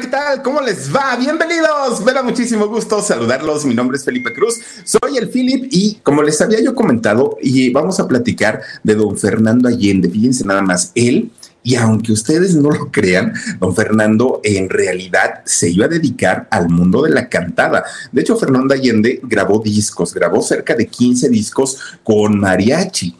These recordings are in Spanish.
¿Qué tal? ¿Cómo les va? Bienvenidos. Me da muchísimo gusto saludarlos. Mi nombre es Felipe Cruz. Soy el Philip y como les había yo comentado, y vamos a platicar de don Fernando Allende. Fíjense nada más, él y aunque ustedes no lo crean, don Fernando en realidad se iba a dedicar al mundo de la cantada. De hecho, Fernando Allende grabó discos, grabó cerca de 15 discos con mariachi.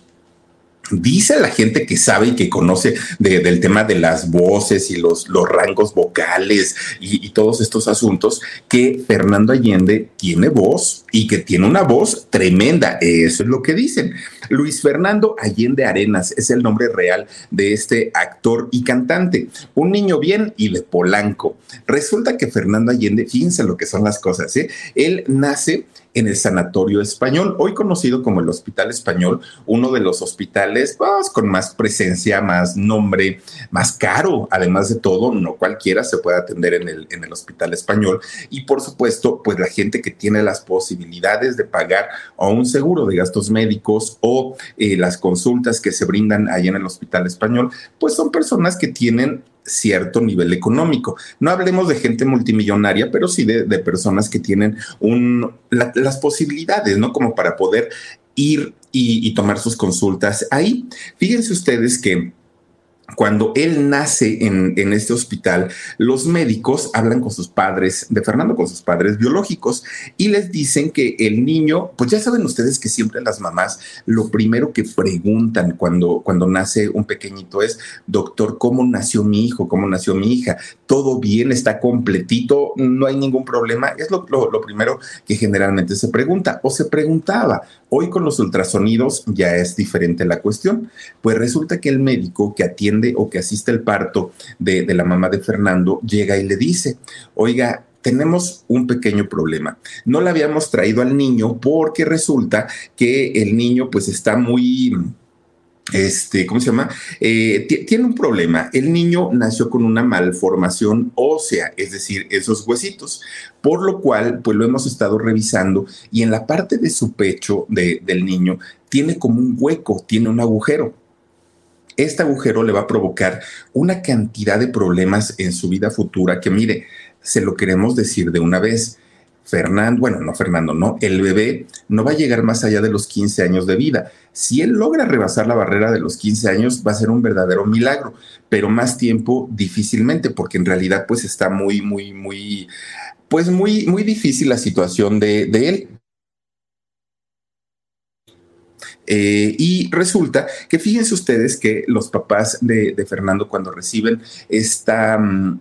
Dice la gente que sabe y que conoce del tema de las voces y los, rangos vocales y, y, todos estos asuntos que Fernando Allende tiene voz y que tiene una voz tremenda. Eso es lo que dicen. Luis Fernando Allende Arenas es el nombre real de este actor y cantante. Un niño bien y de Polanco. Resulta que Fernando Allende, fíjense lo que son las cosas, ¿eh? Él nace en el Sanatorio Español, hoy conocido como el Hospital Español, uno de los hospitales pues, con más presencia, más nombre, más caro, además de todo, no cualquiera se puede atender en el, en el Hospital Español. Y por supuesto, pues la gente que tiene las posibilidades de pagar o un seguro de gastos médicos o eh, las consultas que se brindan ahí en el Hospital Español, pues son personas que tienen cierto nivel económico. No hablemos de gente multimillonaria, pero sí de, personas que tienen las posibilidades, ¿no? Como para poder ir y, y tomar sus consultas ahí. Fíjense ustedes que cuando él nace en, en, este hospital, los médicos hablan con sus padres, de Fernando, con sus padres biológicos, y les dicen que el niño, pues ya saben ustedes que siempre las mamás, lo primero que preguntan cuando, cuando nace un pequeñito es, doctor, ¿cómo nació mi hijo? ¿Cómo nació mi hija? ¿Todo bien? ¿Está completito? ¿No hay ningún problema? Es lo, lo, lo primero que generalmente se pregunta o se preguntaba. Hoy con los ultrasonidos ya es diferente la cuestión, pues resulta que el médico que atiende o que asiste al parto de, la mamá de Fernando llega y le dice, oiga, tenemos un pequeño problema. No le habíamos traído al niño porque resulta que el niño pues está muy este, ¿cómo se llama? Eh, tiene un problema. El niño nació con una malformación ósea, es decir, esos huesitos, por lo cual, pues lo hemos estado revisando y en la parte de su pecho de, del niño tiene como un hueco, tiene un agujero. Este agujero le va a provocar una cantidad de problemas en su vida futura que, mire, se lo queremos decir de una vez Fernando, bueno, no Fernando, no, el bebé no va a llegar más allá de los 15 años de vida. Si él logra rebasar la barrera de los 15 años, va a ser un verdadero milagro, pero más tiempo difícilmente, porque en realidad pues está muy, muy, muy, pues muy, muy difícil la situación de, de él. Eh, y resulta que fíjense ustedes que los papás de, Fernando cuando reciben esta... Um,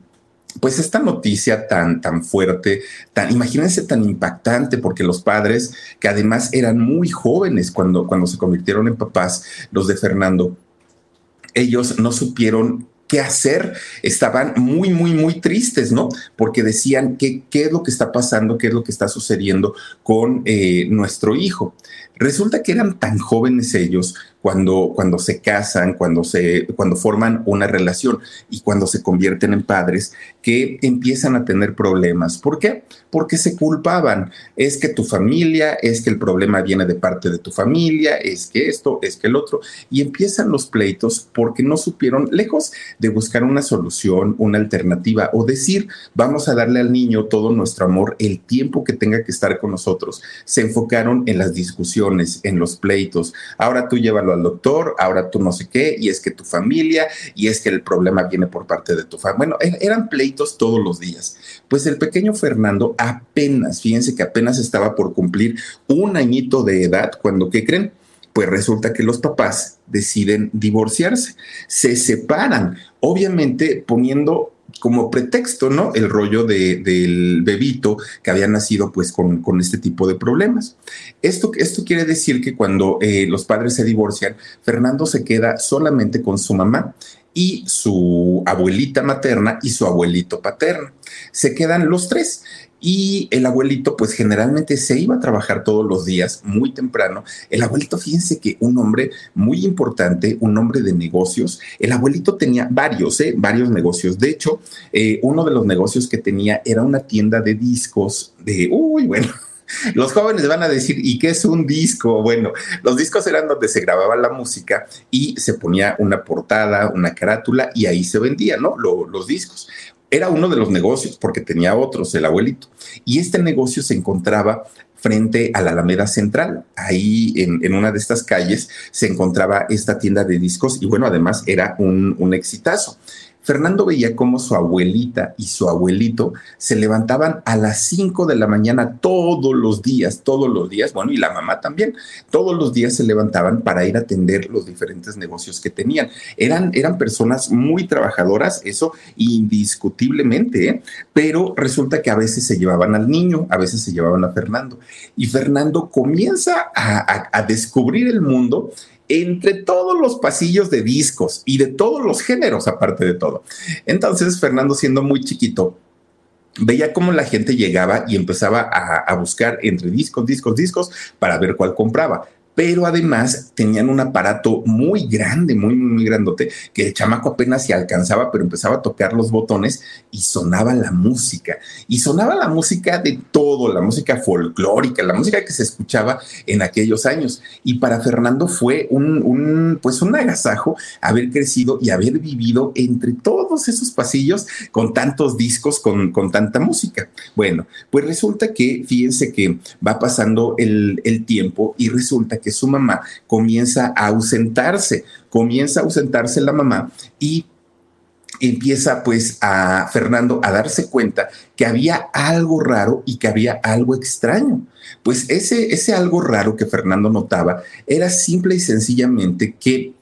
pues esta noticia tan, tan fuerte, tan, imagínense tan impactante, porque los padres, que además eran muy jóvenes cuando, cuando se convirtieron en papás, los de Fernando, ellos no supieron qué hacer. Estaban muy, muy, muy tristes, ¿no? Porque decían qué, qué es lo que está pasando, qué es lo que está sucediendo con eh, nuestro hijo. Resulta que eran tan jóvenes ellos cuando, cuando se casan, cuando, se, cuando forman una relación y cuando se convierten en padres, que empiezan a tener problemas. ¿Por qué? Porque se culpaban. Es que tu familia, es que el problema viene de parte de tu familia, es que esto, es que el otro. Y empiezan los pleitos porque no supieron, lejos de buscar una solución, una alternativa o decir, vamos a darle al niño todo nuestro amor, el tiempo que tenga que estar con nosotros. Se enfocaron en las discusiones en los pleitos. Ahora tú llévalo al doctor, ahora tú no sé qué, y es que tu familia, y es que el problema viene por parte de tu familia. Bueno, er, eran pleitos todos los días. Pues el pequeño Fernando apenas, fíjense que apenas estaba por cumplir un añito de edad cuando, ¿qué creen? Pues resulta que los papás deciden divorciarse, se separan, obviamente poniendo como pretexto, ¿no? El rollo del bebito que había nacido pues con, este tipo de problemas. Esto, esto quiere decir que cuando eh, los padres se divorcian, Fernando se queda solamente con su mamá y su abuelita materna y su abuelito paterno. Se quedan los tres y el abuelito, pues generalmente se iba a trabajar todos los días, muy temprano. El abuelito, fíjense que un hombre muy importante, un hombre de negocios. El abuelito tenía varios, ¿eh? varios negocios. De hecho, eh, uno de los negocios que tenía era una tienda de discos de, uy, bueno. Los jóvenes van a decir, ¿y qué es un disco? Bueno, los discos eran donde se grababa la música y se ponía una portada, una carátula y ahí se vendía, ¿no? los discos era uno de los negocios, porque tenía otros, el abuelito. Y este negocio se encontraba frente a la Alameda Central. Ahí en, una de estas calles se encontraba esta tienda de discos y bueno, además era un, un exitazo. Fernando veía cómo su abuelita y su abuelito se levantaban a las 5 de la mañana todos los días, todos los días, bueno, y la mamá también, todos los días se levantaban para ir a atender los diferentes negocios que tenían. Eran, eran personas muy trabajadoras, eso indiscutiblemente, ¿eh? pero resulta que a veces se llevaban al niño, a veces se llevaban a Fernando, y Fernando comienza a descubrir el mundo entre todos los pasillos de discos y de todos los géneros, aparte de todo. Entonces, Fernando, siendo muy chiquito, veía cómo la gente llegaba y empezaba a, buscar entre discos, discos, discos para ver cuál compraba pero además tenían un aparato muy grande, muy, muy, grandote, que el chamaco apenas se alcanzaba, pero empezaba a tocar los botones y sonaba la música. Y sonaba la música de todo, la música folclórica, la música que se escuchaba en aquellos años. Y para Fernando fue un, un pues un agasajo haber crecido y haber vivido entre todos esos pasillos con tantos discos, con, con tanta música. Bueno, pues resulta que, fíjense que va pasando el, el tiempo y resulta que su mamá comienza a ausentarse, comienza a ausentarse la mamá y empieza pues a Fernando a darse cuenta que había algo raro y que había algo extraño. Pues ese, ese algo raro que Fernando notaba era simple y sencillamente que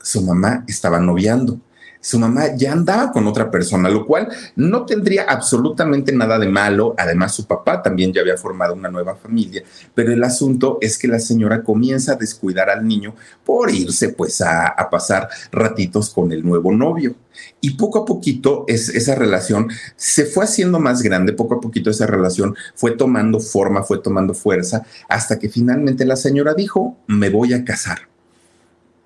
su mamá estaba noviando su mamá ya andaba con otra persona, lo cual no tendría absolutamente nada de malo. Además, su papá también ya había formado una nueva familia, pero el asunto es que la señora comienza a descuidar al niño por irse pues a, pasar ratitos con el nuevo novio. Y poco a poquito es, esa relación se fue haciendo más grande, poco a poquito esa relación fue tomando forma, fue tomando fuerza, hasta que finalmente la señora dijo, me voy a casar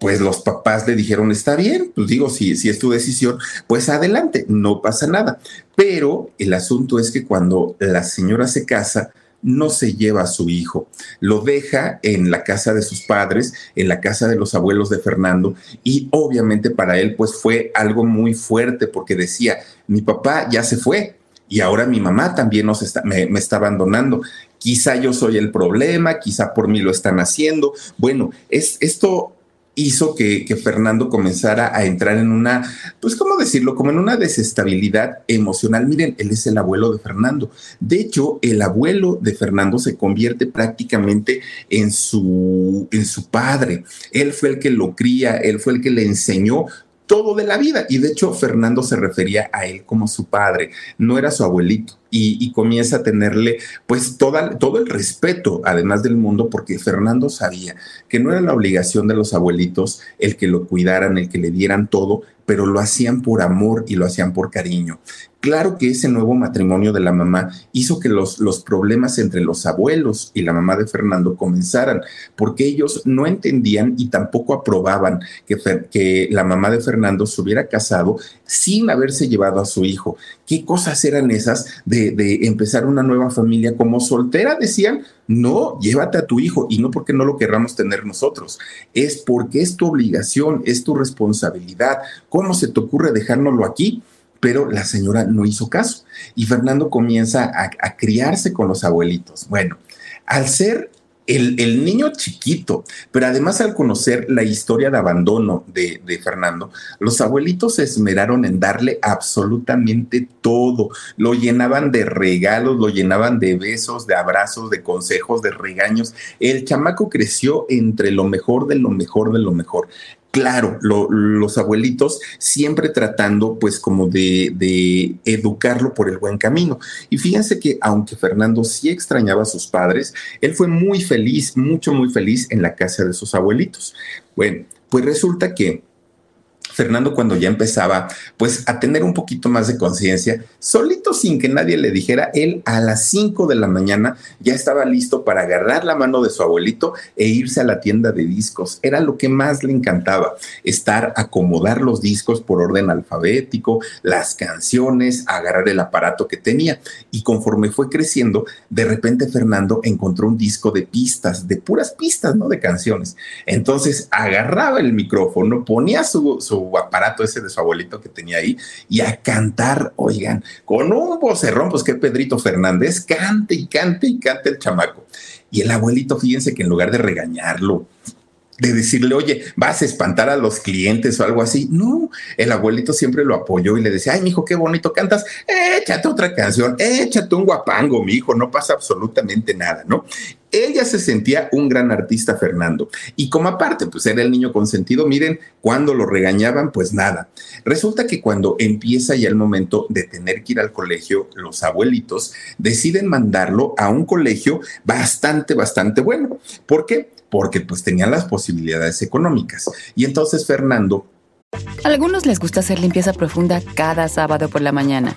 pues los papás le dijeron, está bien, pues digo, si, si es tu decisión, pues adelante, no pasa nada. Pero el asunto es que cuando la señora se casa, no se lleva a su hijo, lo deja en la casa de sus padres, en la casa de los abuelos de Fernando, y obviamente para él pues fue algo muy fuerte porque decía, mi papá ya se fue, y ahora mi mamá también nos está, me, me, está abandonando. Quizá yo soy el problema, quizá por mí lo están haciendo. Bueno, es, esto hizo que, Fernando comenzara a entrar en una, pues, ¿cómo decirlo? Como en una desestabilidad emocional. Miren, él es el abuelo de Fernando. De hecho, el abuelo de Fernando se convierte prácticamente en su, en su padre. Él fue el que lo cría, él fue el que le enseñó todo de la vida. Y de hecho, Fernando se refería a él como su padre, no era su abuelito y, comienza a tenerle pues todo el respeto, además del mundo, porque Fernando sabía que no era la obligación de los abuelitos el que lo cuidaran, el que le dieran todo, pero lo hacían por amor y lo hacían por cariño. Claro que ese nuevo matrimonio de la mamá hizo que los, los problemas entre los abuelos y la mamá de Fernando comenzaran, porque ellos no entendían y tampoco aprobaban que, que la mamá de Fernando se hubiera casado sin haberse llevado a su hijo. ¿Qué cosas eran esas de, de empezar una nueva familia como soltera? Decían, no, llévate a tu hijo y no porque no lo querramos tener nosotros, es porque es tu obligación, es tu responsabilidad. ¿Cómo se te ocurre dejárnoslo aquí? Pero la señora no hizo caso y Fernando comienza a, criarse con los abuelitos. Bueno, al ser el, niño chiquito, pero además al conocer la historia de abandono de, Fernando, los abuelitos se esmeraron en darle absolutamente todo. Lo llenaban de regalos, lo llenaban de besos, de abrazos, de consejos, de regaños. El chamaco creció entre lo mejor de lo mejor de lo mejor claro, los abuelitos siempre tratando pues como de, de, educarlo por el buen camino. Y fíjense que aunque Fernando sí extrañaba a sus padres, él fue muy feliz, mucho, muy feliz en la casa de sus abuelitos. Bueno, pues resulta que Fernando cuando ya empezaba pues a tener un poquito más de conciencia, solito sin que nadie le dijera, él a las 5 de la mañana ya estaba listo para agarrar la mano de su abuelito e irse a la tienda de discos. Era lo que más le encantaba, estar, acomodar los discos por orden alfabético, las canciones, agarrar el aparato que tenía. Y conforme fue creciendo, de repente Fernando encontró un disco de pistas, de puras pistas, ¿no? De canciones. Entonces agarraba el micrófono, ponía su, su aparato ese de su abuelito que tenía ahí y a cantar, oigan, con un vocerrón, pues que Pedrito Fernández cante y cante y cante el chamaco. Y el abuelito, fíjense que en lugar de regañarlo, de decirle, oye, vas a espantar a los clientes o algo así. No, el abuelito siempre lo apoyó y le decía, ay, mijo, qué bonito cantas, échate otra canción, échate un guapango, mi hijo, no pasa absolutamente nada, ¿no? Ella se sentía un gran artista, Fernando. Y como aparte, pues era el niño consentido, miren, cuando lo regañaban, pues nada. Resulta que cuando empieza ya el momento de tener que ir al colegio, los abuelitos deciden mandarlo a un colegio bastante, bastante bueno. ¿Por qué? Porque pues tenían las posibilidades económicas. Y entonces Fernando... A algunos les gusta hacer limpieza profunda cada sábado por la mañana.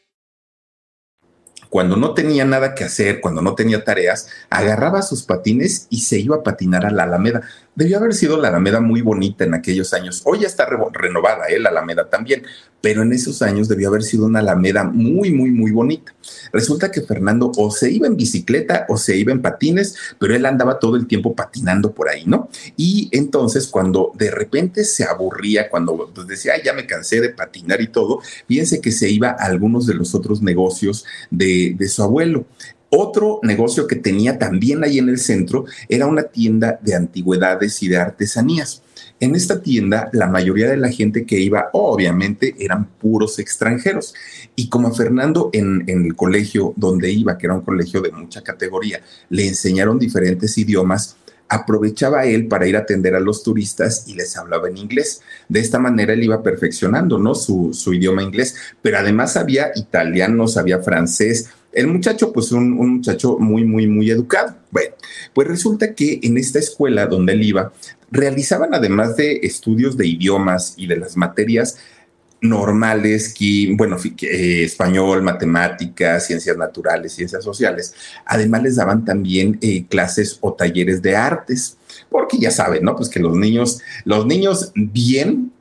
cuando no tenía nada que hacer, cuando no tenía tareas, agarraba sus patines y se iba a patinar a la Alameda. Debió haber sido la Alameda muy bonita en aquellos años. Hoy ya está renovada, ¿eh? la Alameda también, pero en esos años debió haber sido una Alameda muy, muy, muy bonita. Resulta que Fernando o se iba en bicicleta o se iba en patines, pero él andaba todo el tiempo patinando por ahí, ¿no? Y entonces cuando de repente se aburría, cuando pues, decía, Ay, ya me cansé de patinar y todo, fíjense que se iba a algunos de los otros negocios de, de su abuelo. Otro negocio que tenía también ahí en el centro era una tienda de antigüedades y de artesanías. En esta tienda, la mayoría de la gente que iba, obviamente, eran puros extranjeros. Y como a Fernando en, el colegio donde iba, que era un colegio de mucha categoría, le enseñaron diferentes idiomas, aprovechaba él para ir a atender a los turistas y les hablaba en inglés. De esta manera él iba perfeccionando, ¿no? Su, su idioma inglés, pero además sabía italiano, sabía francés, el muchacho, pues un, un, muchacho muy, muy, muy educado. Bueno, pues resulta que en esta escuela donde él iba, realizaban además de estudios de idiomas y de las materias normales, que, bueno, eh, español, matemáticas, ciencias naturales, ciencias sociales, además les daban también eh, clases o talleres de artes, porque ya saben, ¿no? Pues que los niños, los niños bien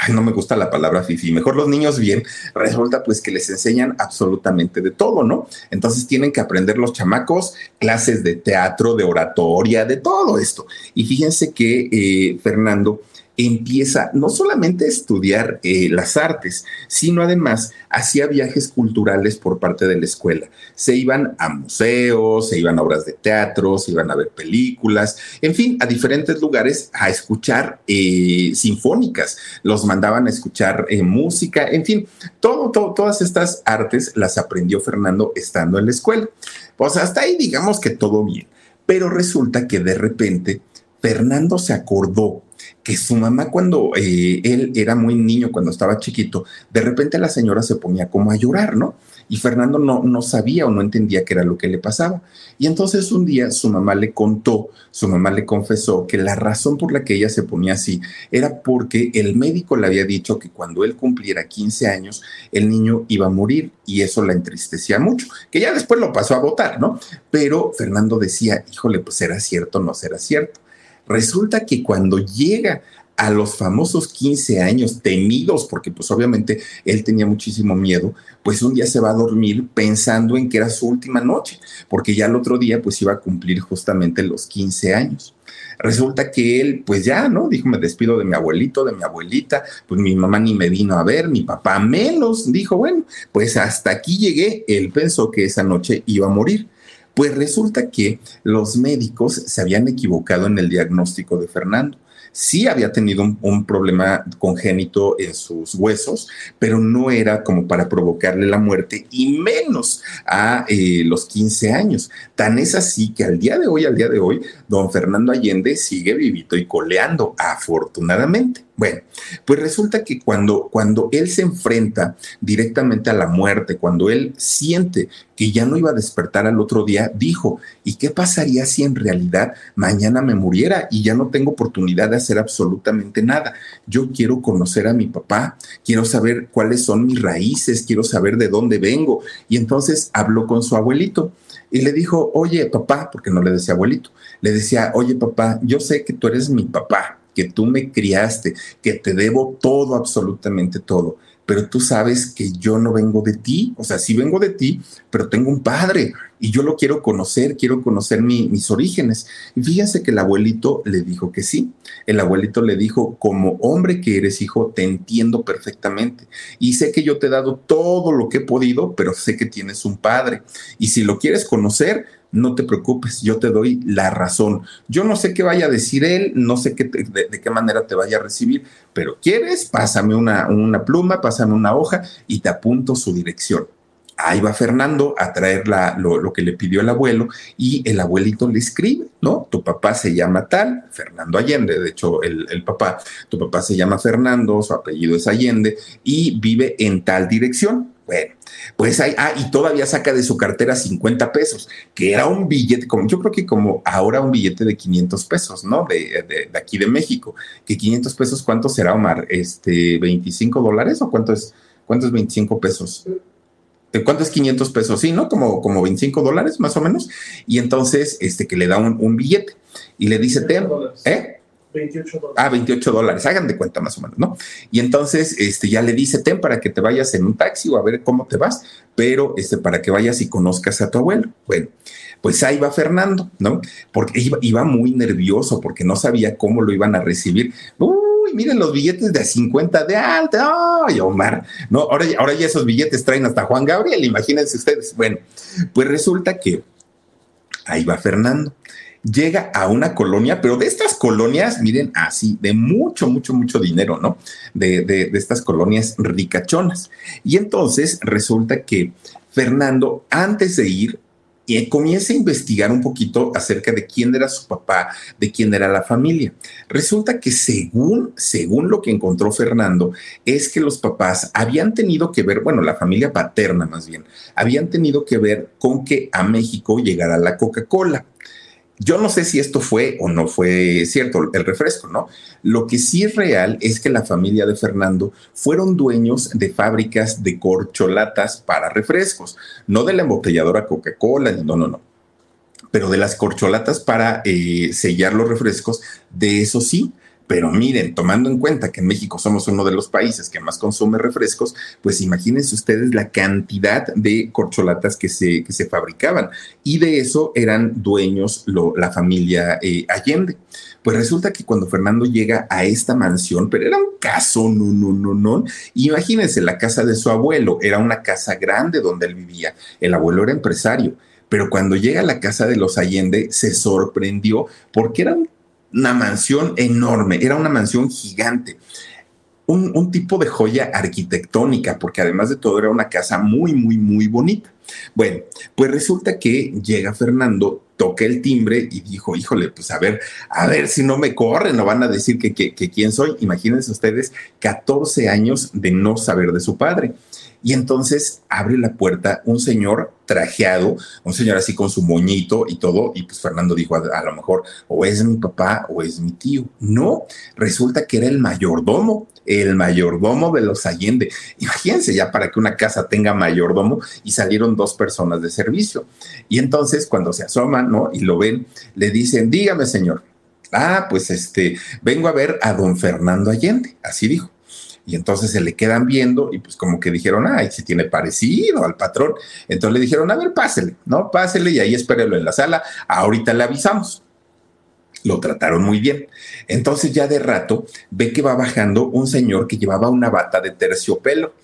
ay, no me gusta la palabra fifi, mejor los niños bien, resulta pues que les enseñan absolutamente de todo, ¿no? Entonces tienen que aprender los chamacos clases de teatro, de oratoria, de todo esto. Y fíjense que eh, Fernando empieza no solamente a estudiar eh, las artes, sino además hacía viajes culturales por parte de la escuela. Se iban a museos, se iban a obras de teatro, se iban a ver películas, en fin, a diferentes lugares a escuchar eh, sinfónicas. Los mandaban a escuchar eh, música, en fin, todo, todas estas artes las aprendió Fernando estando en la escuela. Pues hasta ahí digamos que todo bien. Pero resulta que de repente Fernando se acordó que su mamá cuando eh, él era muy niño, cuando estaba chiquito, de repente la señora se ponía como a llorar, ¿no? Y Fernando no, no sabía o no entendía qué era lo que le pasaba. Y entonces un día su mamá le contó, su mamá le confesó que la razón por la que ella se ponía así era porque el médico le había dicho que cuando él cumpliera 15 años, el niño iba a morir y eso la entristecía mucho, que ya después lo pasó a votar, ¿no? Pero Fernando decía, híjole, pues será cierto, no será cierto. Resulta que cuando llega a los famosos 15 años temidos, porque pues obviamente él tenía muchísimo miedo, pues un día se va a dormir pensando en que era su última noche, porque ya el otro día pues iba a cumplir justamente los 15 años. Resulta que él, pues ya, ¿no? Dijo, me despido de mi abuelito, de mi abuelita, pues mi mamá ni me vino a ver, mi papá menos. Dijo, bueno, pues hasta aquí llegué. Él pensó que esa noche iba a morir. Pues resulta que los médicos se habían equivocado en el diagnóstico de Fernando sí había tenido un, problema congénito en sus huesos, pero no era como para provocarle la muerte y menos a eh, los 15 años. Tan es así que al día de hoy, al día de hoy, don Fernando Allende sigue vivito y coleando, afortunadamente. Bueno, pues resulta que cuando, cuando él se enfrenta directamente a la muerte, cuando él siente que ya no iba a despertar al otro día, dijo, ¿y qué pasaría si en realidad mañana me muriera y ya no tengo oportunidad de hacer absolutamente nada? Yo quiero conocer a mi papá, quiero saber cuáles son mis raíces, quiero saber de dónde vengo. Y entonces habló con su abuelito y le dijo, oye papá, porque no le decía abuelito, le decía, oye papá, yo sé que tú eres mi papá que tú me criaste, que te debo todo, absolutamente todo, pero tú sabes que yo no vengo de ti, o sea, sí vengo de ti, pero tengo un padre y yo lo quiero conocer, quiero conocer mis orígenes. Y fíjense que el abuelito le dijo que sí. El abuelito le dijo, como hombre que eres hijo, te entiendo perfectamente. Y sé que yo te he dado todo lo que he podido, pero sé que tienes un padre. Y si lo quieres conocer, no te preocupes, yo te doy la razón. Yo no sé qué vaya a decir él, no sé qué de, qué manera te vaya a recibir, pero quieres, pásame una, una pluma, pásame una hoja y te apunto su dirección. Ahí va Fernando a traer lo, que le pidió el abuelo y el abuelito le escribe, ¿no? Tu papá se llama tal, Fernando Allende, de hecho el, el, papá, tu papá se llama Fernando, su apellido es Allende y vive en tal dirección. Bueno, pues hay, ah, y todavía saca de su cartera 50 pesos, que era un billete, como yo creo que como ahora un billete de 500 pesos, ¿no? De, de, aquí de México, que 500 pesos, ¿cuánto será, Omar? Este, 25 dólares o cuánto es, cuánto es 25 pesos? ¿Cuánto es 500 pesos? Sí, ¿no? Como, como 25 dólares más o menos. Y entonces, este, que le da un, un billete y le dice, te, ¿eh? 28 dólares. Ah, 28 dólares, hagan de cuenta más o menos, ¿no? Y entonces este, ya le dice, ten para que te vayas en un taxi o a ver cómo te vas, pero este, para que vayas y conozcas a tu abuelo. Bueno, pues ahí va Fernando, ¿no? Porque iba, muy nervioso porque no sabía cómo lo iban a recibir. Uy, miren los billetes de 50 de alta. Ay, Omar, no, ahora, ahora ya esos billetes traen hasta Juan Gabriel, imagínense ustedes. Bueno, pues resulta que ahí va Fernando llega a una colonia, pero de estas colonias, miren, así, de mucho, mucho, mucho dinero, ¿no? De, de, estas colonias ricachonas. Y entonces resulta que Fernando, antes de ir, y comienza a investigar un poquito acerca de quién era su papá, de quién era la familia. Resulta que según, según lo que encontró Fernando, es que los papás habían tenido que ver, bueno, la familia paterna más bien, habían tenido que ver con que a México llegara la Coca-Cola. Yo no sé si esto fue o no fue cierto, el refresco, ¿no? Lo que sí es real es que la familia de Fernando fueron dueños de fábricas de corcholatas para refrescos, no de la embotelladora Coca-Cola, no, no, no. Pero de las corcholatas para eh, sellar los refrescos, de eso sí, pero miren, tomando en cuenta que en México somos uno de los países que más consume refrescos, pues imagínense ustedes la cantidad de corcholatas que se, que se fabricaban. Y de eso eran dueños la familia eh, Allende. Pues resulta que cuando Fernando llega a esta mansión, pero era un caso, no, no, no, no. Imagínense la casa de su abuelo, era una casa grande donde él vivía. El abuelo era empresario pero cuando llega a la casa de los Allende se sorprendió porque era un una mansión enorme, era una mansión gigante. Un, tipo de joya arquitectónica, porque además de todo era una casa muy, muy, muy bonita. Bueno, pues resulta que llega Fernando, toca el timbre y dijo, híjole, pues a ver, a ver si no me corren, no van a decir que, que quién soy. Imagínense ustedes 14 años de no saber de su padre. Y entonces abre la puerta un señor trajeado, un señor así con su moñito y todo, y pues Fernando dijo, a, lo mejor o es mi papá o es mi tío. No, resulta que era el mayordomo, el mayordomo de los Allende. Imagínense ya para que una casa tenga mayordomo y salieron dos personas de servicio. Y entonces cuando se asoman, ¿no? Y lo ven, le dicen, dígame señor, Ah, pues este, vengo a ver a don Fernando Allende, así dijo. Y entonces se le quedan viendo y pues como que dijeron, ay, si tiene parecido al patrón. Entonces le dijeron, a ver, pásele, ¿no? Pásele y ahí espérelo en la sala, ahorita le avisamos. Lo trataron muy bien. Entonces ya de rato ve que va bajando un señor que llevaba una bata de terciopelo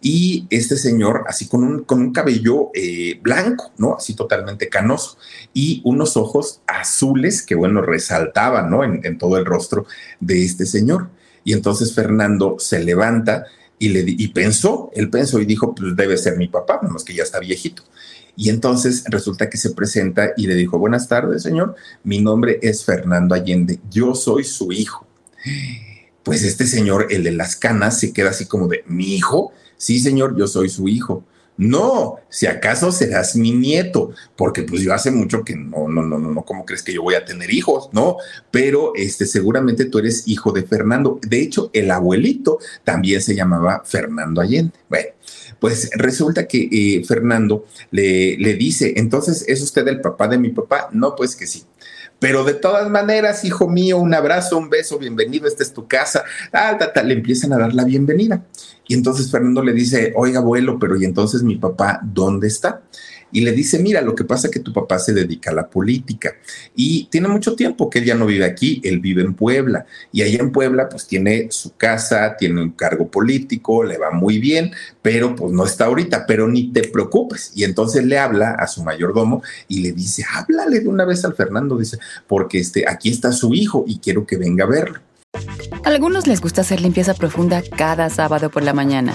y este señor así con un, con un cabello eh, blanco, ¿no? Así totalmente canoso y unos ojos azules que, bueno, resaltaban, ¿no? En, en todo el rostro de este señor. Y entonces Fernando se levanta y, le, y pensó, él pensó y dijo, pues debe ser mi papá, menos que ya está viejito. Y entonces resulta que se presenta y le dijo, buenas tardes, señor, mi nombre es Fernando Allende, yo soy su hijo. Pues este señor, el de las canas, se queda así como de, mi hijo, sí, señor, yo soy su hijo. No, si acaso serás mi nieto, porque pues yo hace mucho que no, no, no, no, no, ¿cómo crees que yo voy a tener hijos? No, pero este, seguramente tú eres hijo de Fernando. De hecho, el abuelito también se llamaba Fernando Allende. Bueno, pues resulta que eh, Fernando le, le dice, entonces, ¿es usted el papá de mi papá? No, pues que sí. Pero de todas maneras, hijo mío, un abrazo, un beso, bienvenido, esta es tu casa. Ah, le empiezan a dar la bienvenida. Y entonces Fernando le dice, oiga, abuelo, pero ¿y entonces mi papá dónde está? Y le dice, mira, lo que pasa es que tu papá se dedica a la política y tiene mucho tiempo que él ya no vive aquí, él vive en Puebla y allá en Puebla pues tiene su casa, tiene un cargo político, le va muy bien, pero pues no está ahorita, pero ni te preocupes. Y entonces le habla a su mayordomo y le dice, háblale de una vez al Fernando, dice, porque este, aquí está su hijo y quiero que venga a verlo. A algunos les gusta hacer limpieza profunda cada sábado por la mañana.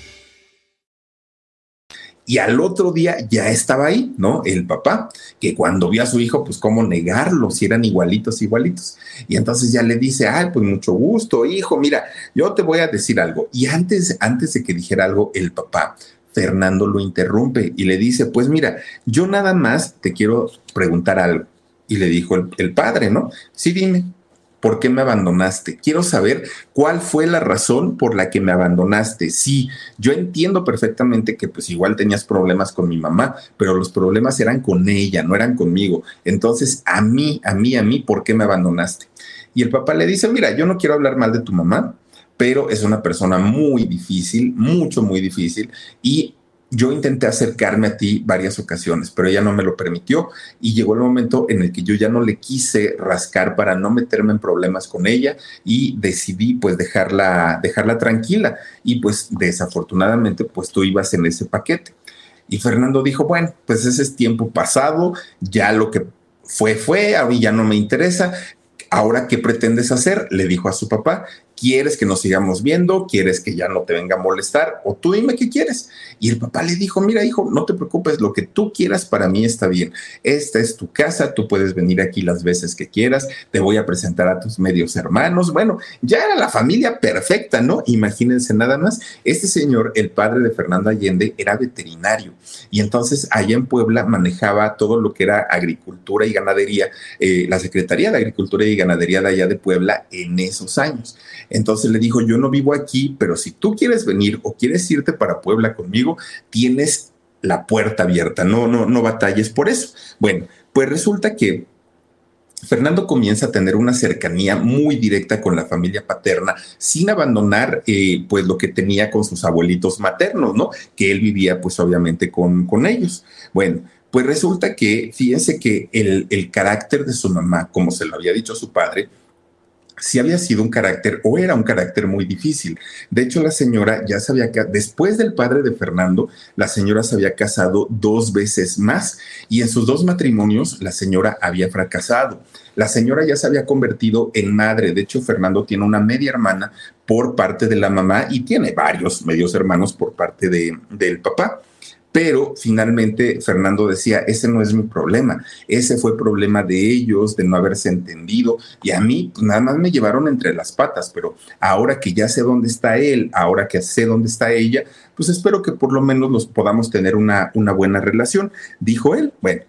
y al otro día ya estaba ahí, ¿no? El papá, que cuando vio a su hijo, pues cómo negarlo, si eran igualitos, igualitos. Y entonces ya le dice, ay, pues mucho gusto, hijo, mira, yo te voy a decir algo. Y antes, antes de que dijera algo, el papá, Fernando lo interrumpe y le dice, pues mira, yo nada más te quiero preguntar algo. Y le dijo el, el padre, ¿no? Sí, dime. ¿Por qué me abandonaste? Quiero saber cuál fue la razón por la que me abandonaste. Sí, yo entiendo perfectamente que pues igual tenías problemas con mi mamá, pero los problemas eran con ella, no eran conmigo. Entonces, a mí, a mí, a mí, ¿por qué me abandonaste? Y el papá le dice, mira, yo no quiero hablar mal de tu mamá, pero es una persona muy difícil, mucho, muy difícil, y yo intenté acercarme a ti varias ocasiones, pero ella no me lo permitió y llegó el momento en el que yo ya no le quise rascar para no meterme en problemas con ella y decidí pues dejarla, dejarla tranquila y pues desafortunadamente pues tú ibas en ese paquete. Y Fernando dijo, bueno, pues ese es tiempo pasado, ya lo que fue fue, a mí ya no me interesa, ahora qué pretendes hacer, le dijo a su papá, ¿Quieres que nos sigamos viendo? ¿Quieres que ya no te venga a molestar? O tú dime qué quieres. Y el papá le dijo, mira hijo, no te preocupes, lo que tú quieras para mí está bien. Esta es tu casa, tú puedes venir aquí las veces que quieras, te voy a presentar a tus medios hermanos. Bueno, ya era la familia perfecta, ¿no? Imagínense nada más, este señor, el padre de Fernando Allende, era veterinario y entonces allá en Puebla manejaba todo lo que era agricultura y ganadería, eh, la Secretaría de Agricultura y Ganadería de allá de Puebla en esos años. Entonces le dijo, yo no vivo aquí, pero si tú quieres venir o quieres irte para Puebla conmigo, tienes la puerta abierta, no, no, no batalles por eso. Bueno, pues resulta que Fernando comienza a tener una cercanía muy directa con la familia paterna, sin abandonar eh, pues lo que tenía con sus abuelitos maternos, ¿no? Que él vivía pues obviamente con, con ellos. Bueno, pues resulta que, fíjense que el, el carácter de su mamá, como se lo había dicho su padre, si había sido un carácter o era un carácter muy difícil. De hecho, la señora ya se había, después del padre de Fernando, la señora se había casado dos veces más y en sus dos matrimonios la señora había fracasado. La señora ya se había convertido en madre. De hecho, Fernando tiene una media hermana por parte de la mamá y tiene varios medios hermanos por parte de, del papá. Pero finalmente Fernando decía, ese no es mi problema, ese fue problema de ellos, de no haberse entendido, y a mí pues, nada más me llevaron entre las patas, pero ahora que ya sé dónde está él, ahora que sé dónde está ella, pues espero que por lo menos nos podamos tener una, una buena relación, dijo él. Bueno,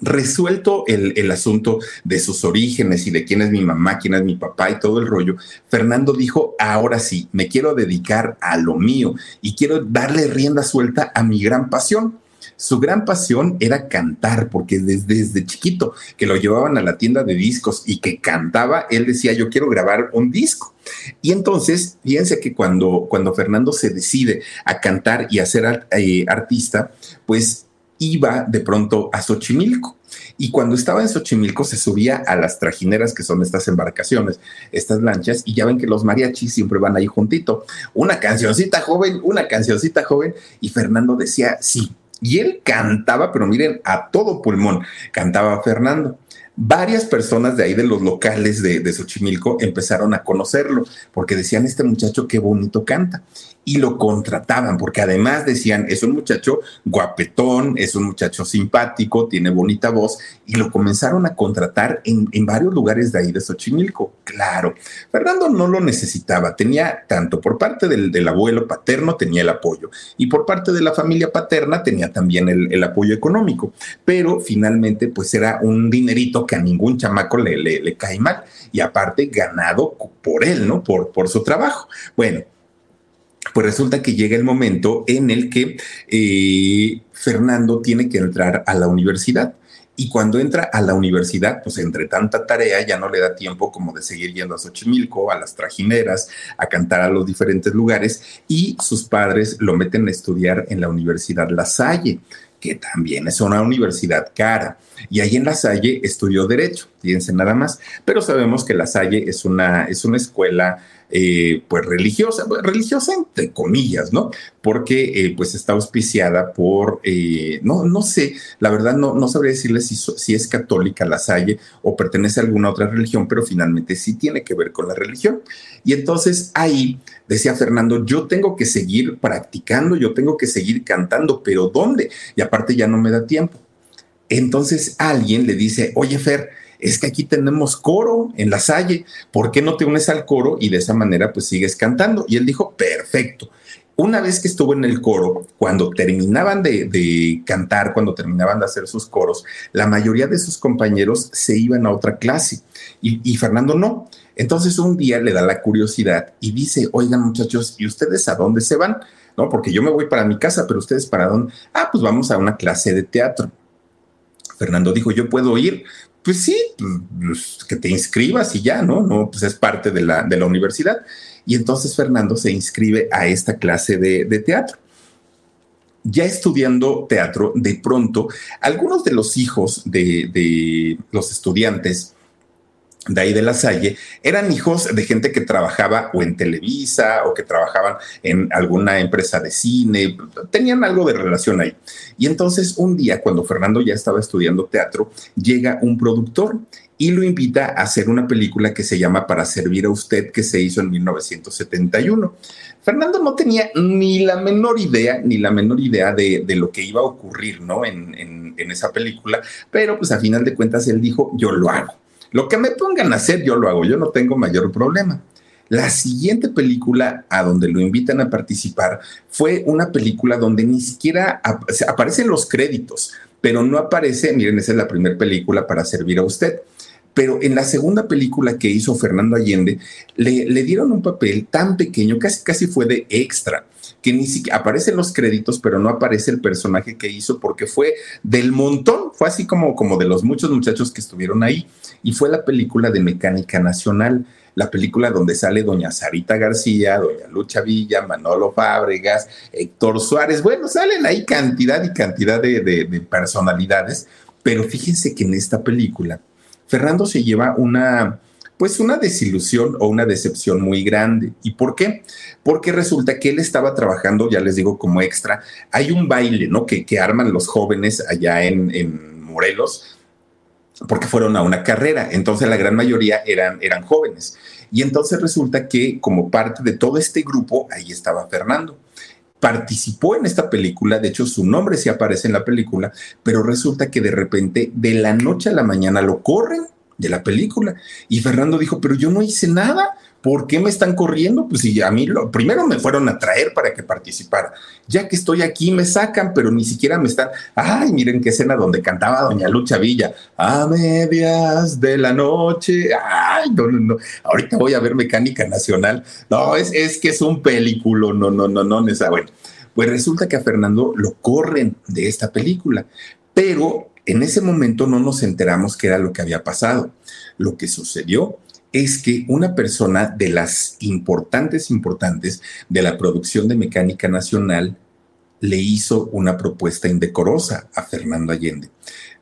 Resuelto el, asunto de sus orígenes y de quién es mi mamá, quién es mi papá y todo el rollo, Fernando dijo, ahora sí, me quiero dedicar a lo mío y quiero darle rienda suelta a mi gran pasión. Su gran pasión era cantar, porque desde, desde, chiquito que lo llevaban a la tienda de discos y que cantaba, él decía, yo quiero grabar un disco. Y entonces, fíjense que cuando, cuando Fernando se decide a cantar y a ser eh, artista, pues iba de pronto a Xochimilco. Y cuando estaba en Xochimilco se subía a las trajineras, que son estas embarcaciones, estas lanchas, y ya ven que los mariachis siempre van ahí juntito. Una cancioncita joven, una cancioncita joven, y Fernando decía sí. Y él cantaba, pero miren, a todo pulmón, cantaba Fernando varias personas de ahí de los locales de, Xochimilco empezaron a conocerlo porque decían, este muchacho qué bonito canta y lo contrataban, porque además decían, es un muchacho guapetón, es un muchacho simpático, tiene bonita voz, y lo comenzaron a contratar en, varios lugares de ahí de Xochimilco. Claro, Fernando no lo necesitaba, tenía tanto por parte del, abuelo paterno, tenía el apoyo, y por parte de la familia paterna tenía también el, apoyo económico, pero finalmente pues era un dinerito que a ningún chamaco le, le, cae mal, y aparte ganado por él, ¿no? Por, por su trabajo. Bueno, pues resulta que llega el momento en el que eh, Fernando tiene que entrar a la universidad. Y cuando entra a la universidad, pues entre tanta tarea ya no le da tiempo como de seguir yendo a Xochimilco, a las trajineras, a cantar a los diferentes lugares. Y sus padres lo meten a estudiar en la Universidad La Salle, que también es una universidad cara. Y ahí en La Salle estudió Derecho, fíjense nada más. Pero sabemos que La Salle es una, es una escuela eh, pues religiosa, religiosa entre comillas, ¿no? Porque eh, pues está auspiciada por, eh, no, no sé, la verdad no, no sabría decirle si, si es católica la Salle o pertenece a alguna otra religión, pero finalmente sí tiene que ver con la religión. Y entonces ahí decía Fernando, yo tengo que seguir practicando, yo tengo que seguir cantando, pero ¿dónde? Y aparte ya no me da tiempo. Entonces alguien le dice, oye Fer, es que aquí tenemos coro en la Salle, ¿por qué no te unes al coro y de esa manera pues sigues cantando? Y él dijo, perfecto. Una vez que estuvo en el coro, cuando terminaban de, cantar, cuando terminaban de hacer sus coros, la mayoría de sus compañeros se iban a otra clase y, y Fernando no. Entonces un día le da la curiosidad y dice, oigan muchachos, ¿y ustedes a dónde se van? No, porque yo me voy para mi casa, pero ustedes para dónde? Ah, pues vamos a una clase de teatro. Fernando dijo, yo puedo ir, pues sí, pues, que te inscribas y ya, ¿no? No, pues es parte de la, de la universidad. Y entonces Fernando se inscribe a esta clase de, teatro. Ya estudiando teatro, de pronto, algunos de los hijos de, de los estudiantes de ahí de la Salle, eran hijos de gente que trabajaba o en Televisa o que trabajaban en alguna empresa de cine, tenían algo de relación ahí. Y entonces un día, cuando Fernando ya estaba estudiando teatro, llega un productor y lo invita a hacer una película que se llama Para servir a usted, que se hizo en 1971. Fernando no tenía ni la menor idea, ni la menor idea de, lo que iba a ocurrir, ¿no? En, en esa película, pero pues a final de cuentas él dijo, yo lo hago. Lo que me pongan a hacer, yo lo hago, yo no tengo mayor problema. La siguiente película a donde lo invitan a participar fue una película donde ni siquiera aparecen los créditos, pero no aparece, miren, esa es la primera película para servir a usted. Pero en la segunda película que hizo Fernando Allende, le, le dieron un papel tan pequeño, casi, casi fue de extra que ni siquiera aparecen los créditos, pero no aparece el personaje que hizo porque fue del montón, fue así como, como de los muchos muchachos que estuvieron ahí. Y fue la película de Mecánica Nacional, la película donde sale doña Sarita García, doña Lucha Villa, Manolo Fábregas, Héctor Suárez, bueno, salen ahí cantidad y cantidad de, de personalidades, pero fíjense que en esta película, Fernando se lleva una pues una desilusión o una decepción muy grande. ¿Y por qué? Porque resulta que él estaba trabajando, ya les digo, como extra. Hay un baile, ¿no? Que, que arman los jóvenes allá en Morelos, porque fueron a una carrera. Entonces la gran mayoría eran, eran jóvenes. Y entonces resulta que como parte de todo este grupo, ahí estaba Fernando. participó en esta película, de hecho su nombre sí aparece en la película, pero resulta que de repente de la noche a la mañana lo corren de la película. Y Fernando dijo, pero yo no hice nada. ¿Por qué me están corriendo? Pues si a mí lo, primero me fueron a traer para que participara. Ya que estoy aquí me sacan, pero ni siquiera me están. Ay, miren qué escena donde cantaba Doña Lucha Villa. A medias de la noche. Ay, no, no, no. Ahorita voy a ver Mecánica Nacional. No, es, es que es un película. No, no, no, no. Bueno, pues resulta que a Fernando lo corren de esta película, pero en ese momento no nos enteramos qué era lo que había pasado. Lo que sucedió es que una persona de las importantes, importantes de la producción de Mecánica Nacional le hizo una propuesta indecorosa a Fernando Allende.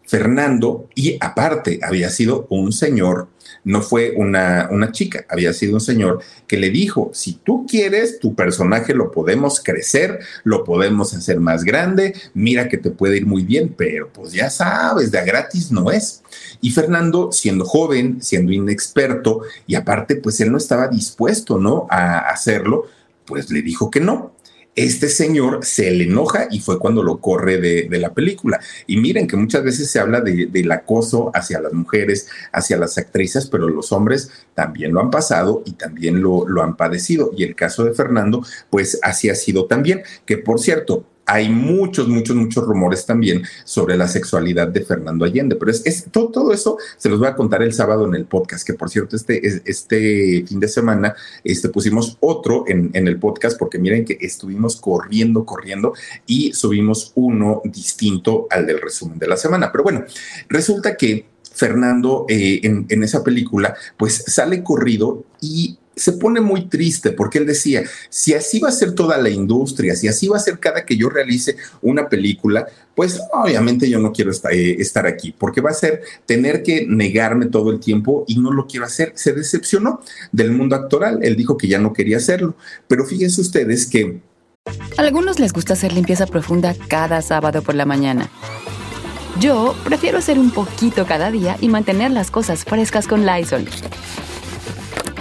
Fernando, y aparte había sido un señor no fue una, una chica, había sido un señor que le dijo, si tú quieres, tu personaje lo podemos crecer, lo podemos hacer más grande, mira que te puede ir muy bien, pero pues ya sabes, de a gratis no es. Y Fernando, siendo joven, siendo inexperto, y aparte, pues él no estaba dispuesto, ¿no? A hacerlo, pues le dijo que no este señor se le enoja y fue cuando lo corre de, la película. Y miren que muchas veces se habla del acoso hacia las mujeres, hacia las actrices, pero los hombres también lo han pasado y también lo, lo han padecido. Y el caso de Fernando, pues así ha sido también, que por cierto, hay muchos, muchos, muchos rumores también sobre la sexualidad de Fernando Allende, pero es, todo, todo, eso se los voy a contar el sábado en el podcast, que por cierto, este, este fin de semana este, pusimos otro en, el podcast, porque miren que estuvimos corriendo, corriendo y subimos uno distinto al del resumen de la semana. Pero bueno, resulta que Fernando eh, en, en, esa película, pues sale corrido y se pone muy triste porque él decía, si así va a ser toda la industria, si así va a ser cada que yo realice una película, pues obviamente yo no quiero eh, estar, aquí porque va a ser tener que negarme todo el tiempo y no lo quiero hacer. Se decepcionó del mundo actoral, él dijo que ya no quería hacerlo, pero fíjense ustedes que... A algunos les gusta hacer limpieza profunda cada sábado por la mañana. Yo prefiero hacer un poquito cada día y mantener las cosas frescas con Lysol.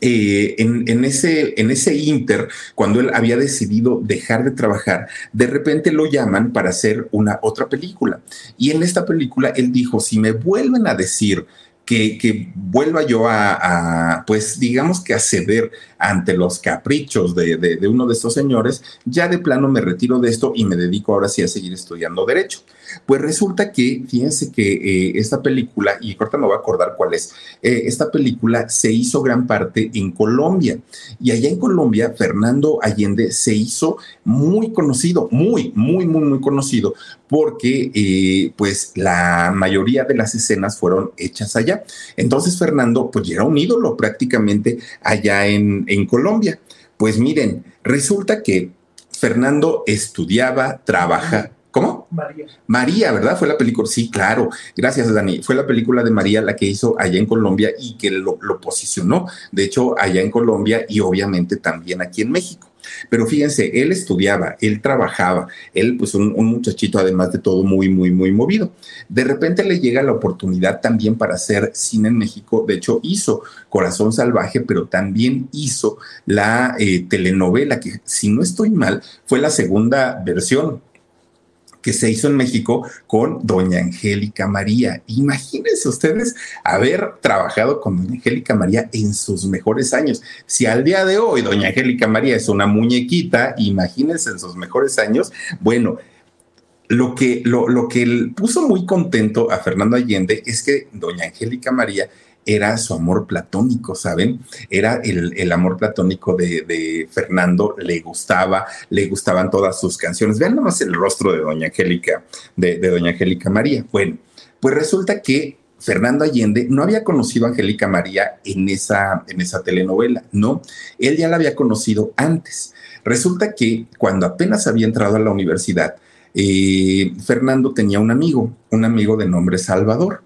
Eh, en, ese, en ese inter, cuando él había decidido dejar de trabajar, de repente lo llaman para hacer una otra película. Y en esta película él dijo, si me vuelven a decir que, vuelva yo a, pues digamos que a ceder ante los caprichos de, uno de estos señores, ya de plano me retiro de esto y me dedico ahora sí a seguir estudiando derecho. Pues resulta que, fíjense que eh, esta película, y ahorita me voy a acordar cuál es, eh, esta película se hizo gran parte en Colombia. Y allá en Colombia, Fernando Allende se hizo muy conocido, muy, muy, muy, muy conocido, porque eh, pues la mayoría de las escenas fueron hechas allá. Entonces Fernando pues era un ídolo prácticamente allá en, en Colombia. Pues miren, resulta que Fernando estudiaba, trabaja, ¿Cómo? María. María, ¿verdad? Fue la película, sí, claro. Gracias, Dani. Fue la película de María la que hizo allá en Colombia y que lo, posicionó, de hecho, allá en Colombia y obviamente también aquí en México. Pero fíjense, él estudiaba, él trabajaba, él pues un, muchachito además de todo muy, muy, muy movido. De repente le llega la oportunidad también para hacer cine en México. De hecho, hizo Corazón Salvaje, pero también hizo la eh, telenovela que, si no estoy mal, fue la segunda versión que se hizo en México con doña Angélica María. Imagínense ustedes haber trabajado con doña Angélica María en sus mejores años. Si al día de hoy doña Angélica María es una muñequita, imagínense en sus mejores años. Bueno, lo que, lo, lo que puso muy contento a Fernando Allende es que doña Angélica María era su amor platónico, ¿saben? Era el, amor platónico de, Fernando, le gustaba, le gustaban todas sus canciones. Vean nomás el rostro de doña Angélica, de, doña Angélica María. Bueno, pues resulta que Fernando Allende no había conocido a Angélica María en esa, en esa telenovela, no, él ya la había conocido antes. Resulta que cuando apenas había entrado a la universidad, eh, Fernando tenía un amigo, un amigo de nombre Salvador.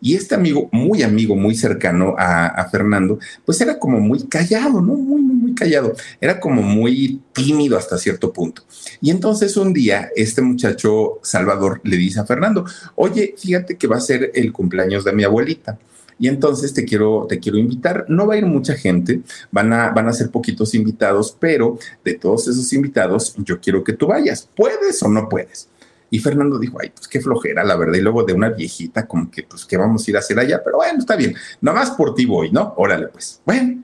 Y este amigo, muy amigo, muy cercano a, Fernando, pues era como muy callado, ¿no? Muy, muy, muy callado. Era como muy tímido hasta cierto punto. Y entonces un día este muchacho Salvador le dice a Fernando, oye, fíjate que va a ser el cumpleaños de mi abuelita. Y entonces te quiero, te quiero invitar. No va a ir mucha gente, van a, van a ser poquitos invitados, pero de todos esos invitados, yo quiero que tú vayas. ¿Puedes o no puedes? Y Fernando dijo, ay, pues qué flojera, la verdad. Y luego de una viejita, como que, pues, ¿qué vamos a ir a hacer allá? Pero bueno, está bien. Nomás por ti voy, ¿no? Órale, pues. Bueno,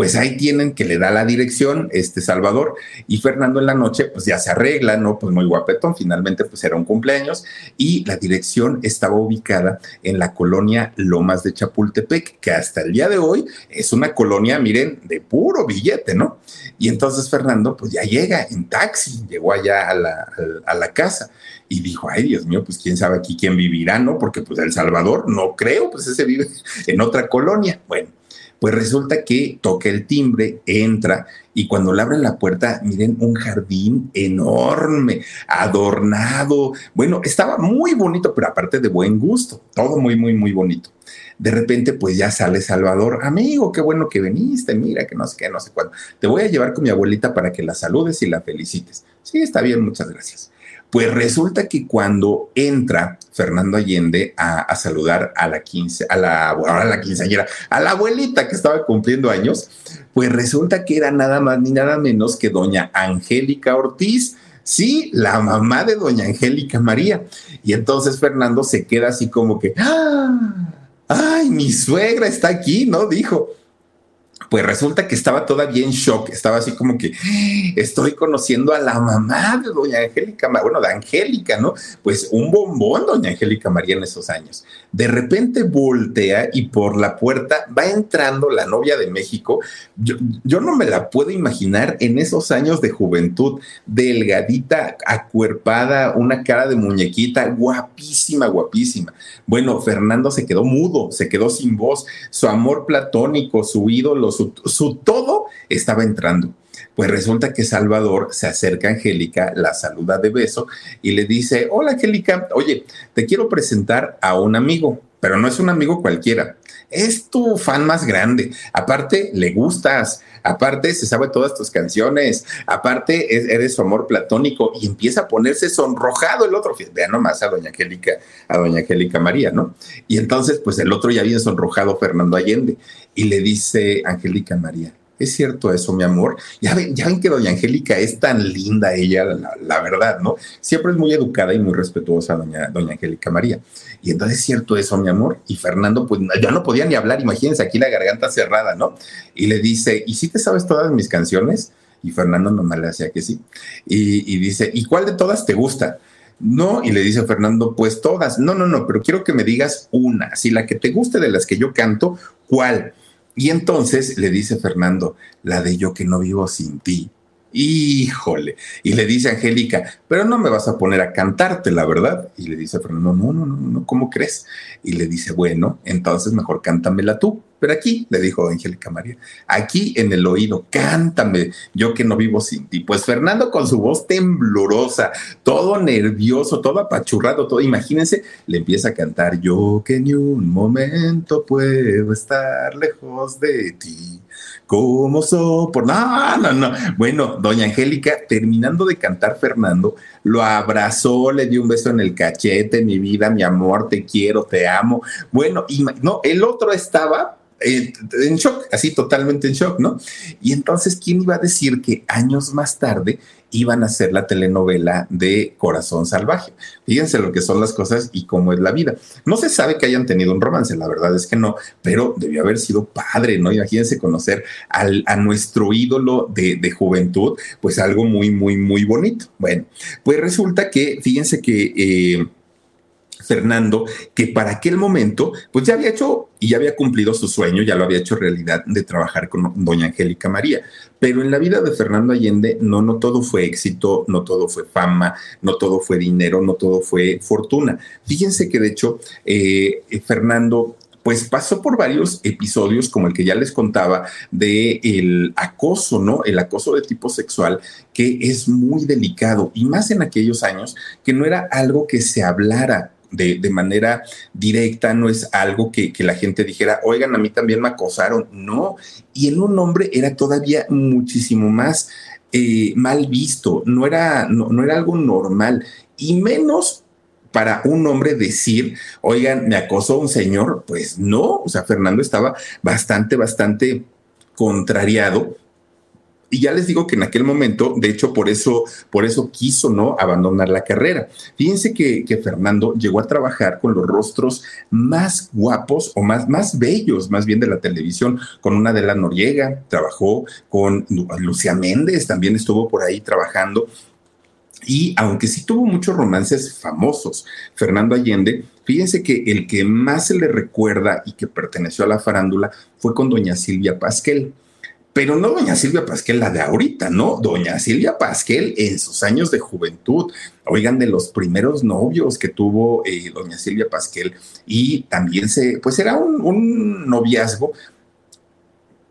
pues ahí tienen que le da la dirección este Salvador y Fernando en la noche pues ya se arregla, ¿no? Pues muy guapetón, finalmente pues era un cumpleaños y la dirección estaba ubicada en la colonia Lomas de Chapultepec, que hasta el día de hoy es una colonia, miren, de puro billete, ¿no? Y entonces Fernando pues ya llega en taxi, llegó allá a la, a la casa y dijo, ay Dios mío, pues quién sabe aquí quién vivirá, ¿no? Porque pues El Salvador no creo, pues ese vive en otra colonia. Bueno, pues resulta que toca el timbre, entra y cuando le abren la puerta, miren un jardín enorme, adornado. Bueno, estaba muy bonito, pero aparte de buen gusto, todo muy, muy, muy bonito. De repente, pues ya sale Salvador, amigo, qué bueno que viniste, mira, que no sé qué, no sé cuándo. Te voy a llevar con mi abuelita para que la saludes y la felicites. Sí, está bien, muchas gracias. Pues resulta que cuando entra Fernando Allende a, saludar a la quince, a la, ahora la quinceañera, a la abuelita que estaba cumpliendo años, pues resulta que era nada más ni nada menos que doña Angélica Ortiz. Sí, la mamá de doña Angélica María. Y entonces Fernando se queda así como que, ¡ah! ¡Ay, mi suegra está aquí! ¿No? Dijo pues resulta que estaba todavía en shock, estaba así como que estoy conociendo a la mamá de doña Angélica, bueno, de Angélica, ¿no? Pues un bombón, doña Angélica María en esos años. De repente voltea y por la puerta va entrando la novia de México. Yo, yo no me la puedo imaginar en esos años de juventud, delgadita, acuerpada, una cara de muñequita, guapísima, guapísima. Bueno, Fernando se quedó mudo, se quedó sin voz, su amor platónico, su ídolo, su, todo estaba entrando. Pues resulta que Salvador se acerca a Angélica, la saluda de beso y le dice, hola Angélica, oye, te quiero presentar a un amigo, pero no es un amigo cualquiera, es tu fan más grande. Aparte, le gustas, aparte se sabe todas tus canciones, aparte eres su amor platónico y empieza a ponerse sonrojado el otro. Vean nomás a doña Angélica, a doña Angélica María, ¿no? Y entonces, pues el otro ya viene sonrojado Fernando Allende y le dice Angélica María, ¿Es cierto eso, mi amor? Ya ven, que doña Angélica es tan linda ella, la, verdad, ¿no? Siempre es muy educada y muy respetuosa doña, doña Angélica María. Y entonces es cierto eso, mi amor. Y Fernando, pues ya no podía ni hablar, imagínense aquí la garganta cerrada, ¿no? Y le dice, ¿y si te sabes todas mis canciones? Y Fernando nomás le hacía que sí. Y, y dice, ¿y cuál de todas te gusta? No, y le dice Fernando, pues todas. No, no, no, pero quiero que me digas una. Si la que te guste de las que yo canto, ¿cuál? Y entonces le dice Fernando, la de yo que no vivo sin ti. Híjole. Y le dice Angélica, pero no me vas a poner a cantarte, la verdad. Y le dice Fernando, no, no, no, no, ¿cómo crees? Y le dice, bueno, entonces mejor cántamela tú. Pero aquí, le dijo Angélica María, aquí en el oído, cántame, yo que no vivo sin ti. Pues Fernando con su voz temblorosa, todo nervioso, todo apachurrado, todo, imagínense, le empieza a cantar, yo que ni un momento puedo estar lejos de ti. ¿Cómo por No, no, no. Bueno, doña Angélica, terminando de cantar Fernando, lo abrazó, le dio un beso en el cachete, mi vida, mi amor, te quiero, te amo. Bueno, y no, el otro estaba eh, en shock, así totalmente en shock, ¿no? Y entonces, ¿quién iba a decir que años más tarde iban a hacer la telenovela de Corazón Salvaje? Fíjense lo que son las cosas y cómo es la vida. No se sabe que hayan tenido un romance, la verdad es que no, pero debió haber sido padre, ¿no? Imagínense conocer a nuestro ídolo de, juventud, pues algo muy, muy, muy bonito. Bueno, pues resulta que, fíjense que... Eh, Fernando, que para aquel momento, pues ya había hecho y ya había cumplido su sueño, ya lo había hecho realidad de trabajar con doña Angélica María. Pero en la vida de Fernando Allende, no, no todo fue éxito, no todo fue fama, no todo fue dinero, no todo fue fortuna. Fíjense que de hecho, eh, Fernando pues pasó por varios episodios como el que ya les contaba de acoso, ¿no? El acoso de tipo sexual que es muy delicado y más en aquellos años que no era algo que se hablara de, de manera directa, no es algo que, que, la gente dijera, oigan, a mí también me acosaron. No, y en un hombre era todavía muchísimo más eh, mal visto, no era, no, no era algo normal, y menos para un hombre decir, oigan, me acosó un señor, pues no, o sea, Fernando estaba bastante, bastante contrariado y ya les digo que en aquel momento, de hecho, por eso, por eso quiso no abandonar la carrera. Fíjense que, Fernando llegó a trabajar con los rostros más guapos o más, más bellos, más bien de la televisión, con una de la Noriega, trabajó con Lucía Méndez, también estuvo por ahí trabajando. Y aunque sí tuvo muchos romances famosos, Fernando Allende, fíjense que el que más se le recuerda y que perteneció a la farándula fue con doña Silvia Pasquel pero no doña Silvia Pasquel, la de ahorita, ¿no? Doña Silvia Pasquel en sus años de juventud, oigan, de los primeros novios que tuvo eh, doña Silvia Pasquel y también se, pues era un, un noviazgo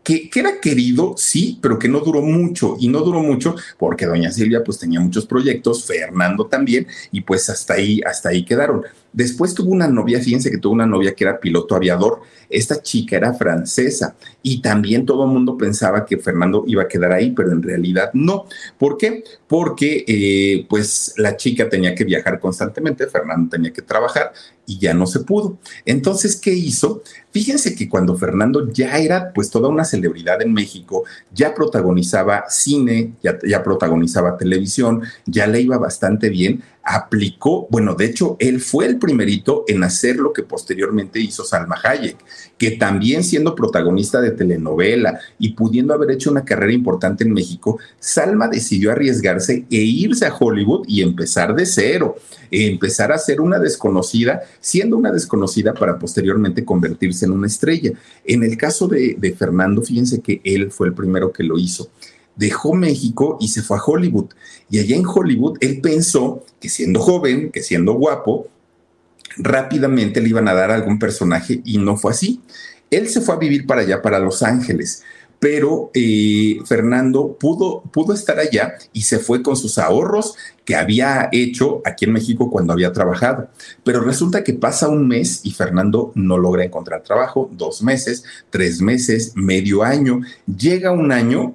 que, que, era querido, sí, pero que no duró mucho. Y no duró mucho porque doña Silvia pues tenía muchos proyectos, Fernando también, y pues hasta ahí, hasta ahí quedaron. Después tuvo una novia, fíjense que tuvo una novia que era piloto aviador. Esta chica era francesa y también todo el mundo pensaba que Fernando iba a quedar ahí, pero en realidad no. ¿Por qué? Porque eh, pues la chica tenía que viajar constantemente, Fernando tenía que trabajar y ya no se pudo. Entonces, ¿qué hizo? Fíjense que cuando Fernando ya era pues toda una celebridad en México, ya protagonizaba cine, ya, ya protagonizaba televisión, ya le iba bastante bien, aplicó, bueno, de hecho, él fue el primerito en hacer lo que posteriormente hizo Salma Hayek, que también siendo protagonista de telenovela y pudiendo haber hecho una carrera importante en México, Salma decidió arriesgarse e irse a Hollywood y empezar de cero, empezar a ser una desconocida, siendo una desconocida para posteriormente convertirse en una estrella. En el caso de, de Fernando, fíjense que él fue el primero que lo hizo dejó México y se fue a Hollywood. Y allá en Hollywood él pensó que siendo joven, que siendo guapo, rápidamente le iban a dar algún personaje y no fue así. Él se fue a vivir para allá, para Los Ángeles, pero eh, Fernando pudo, pudo estar allá y se fue con sus ahorros que había hecho aquí en México cuando había trabajado. Pero resulta que pasa un mes y Fernando no logra encontrar trabajo, dos meses, tres meses, medio año, llega un año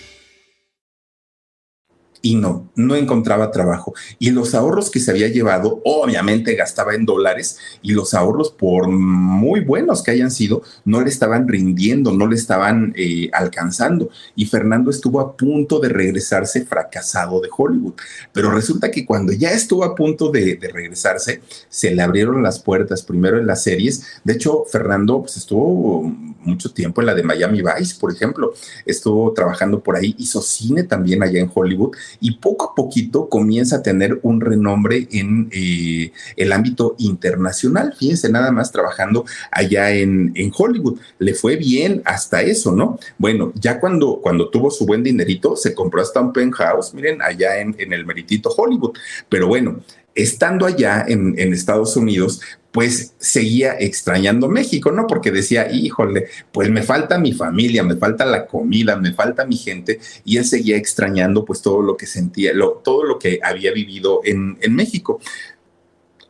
y no, no encontraba trabajo. Y los ahorros que se había llevado, obviamente gastaba en dólares y los ahorros, por muy buenos que hayan sido, no le estaban rindiendo, no le estaban eh, alcanzando. Y Fernando estuvo a punto de regresarse fracasado de Hollywood. Pero resulta que cuando ya estuvo a punto de, regresarse, se le abrieron las puertas, primero en las series. De hecho, Fernando pues, estuvo mucho tiempo en la de Miami Vice, por ejemplo. Estuvo trabajando por ahí, hizo cine también allá en Hollywood y poco a poquito comienza a tener un renombre en eh, el ámbito internacional. Fíjense, nada más trabajando allá en, en, Hollywood. Le fue bien hasta eso, ¿no? Bueno, ya cuando, cuando tuvo su buen dinerito, se compró hasta un penthouse, miren, allá en, en el meritito Hollywood. Pero bueno, estando allá en, Estados Unidos, pues seguía extrañando México, ¿no? Porque decía, híjole, pues me falta mi familia, me falta la comida, me falta mi gente, y él seguía extrañando pues todo lo que sentía, todo lo que había vivido en México.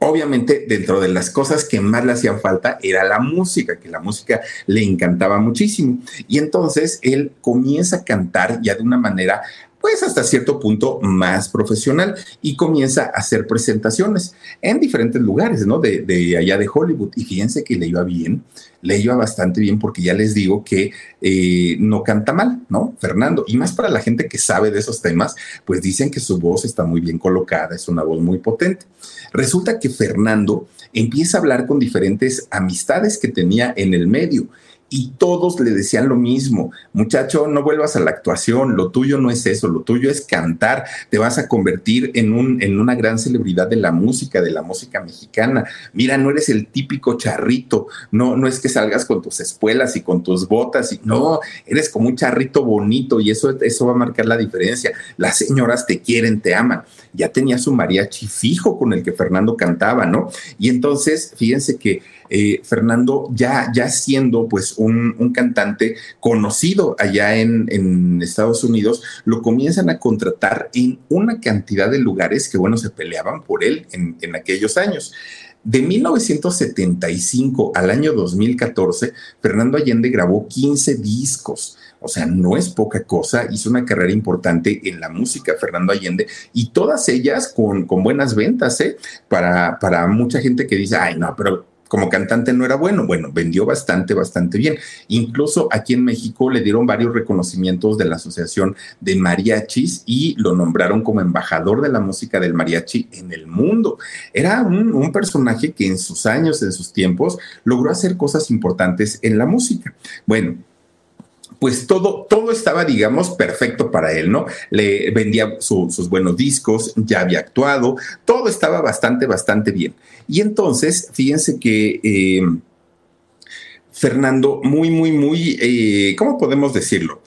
Obviamente, dentro de las cosas que más le hacían falta era la música, que la música le encantaba muchísimo. Y entonces él comienza a cantar ya de una manera pues hasta cierto punto más profesional y comienza a hacer presentaciones en diferentes lugares, ¿no? De, allá de Hollywood. Y fíjense que le iba bien, le iba bastante bien porque ya les digo que eh, no canta mal, ¿no? Fernando. Y más para la gente que sabe de esos temas, pues dicen que su voz está muy bien colocada, es una voz muy potente. Resulta que Fernando empieza a hablar con diferentes amistades que tenía en el medio y todos le decían lo mismo, muchacho, no vuelvas a la actuación, lo tuyo no es eso, lo tuyo es cantar, te vas a convertir en, un, en una gran celebridad de la música, de la música mexicana. Mira, no eres el típico charrito, no, no es que salgas con tus espuelas y con tus botas, y, no, eres como un charrito bonito y eso, eso va a marcar la diferencia. Las señoras te quieren, te aman. Ya tenía su mariachi fijo con el que Fernando cantaba, ¿no? Y entonces, fíjense que eh, Fernando, ya, ya siendo pues un, cantante conocido allá en, Estados Unidos, lo comienzan a contratar en una cantidad de lugares que, bueno, se peleaban por él en, en aquellos años. De 1975 al año 2014, Fernando Allende grabó 15 discos. O sea, no es poca cosa, hizo una carrera importante en la música, Fernando Allende, y todas ellas con, con buenas ventas, ¿eh? Para, para mucha gente que dice, ay, no, pero como cantante no era bueno. Bueno, vendió bastante, bastante bien. Incluso aquí en México le dieron varios reconocimientos de la Asociación de Mariachis y lo nombraron como embajador de la música del mariachi en el mundo. Era un, un personaje que en sus años, en sus tiempos, logró hacer cosas importantes en la música. Bueno, pues todo, todo estaba, digamos, perfecto para él, ¿no? Le vendía sus buenos discos, ya había actuado, todo estaba bastante, bastante bien. Y entonces, fíjense que eh, Fernando, muy, muy, muy, eh, ¿cómo podemos decirlo?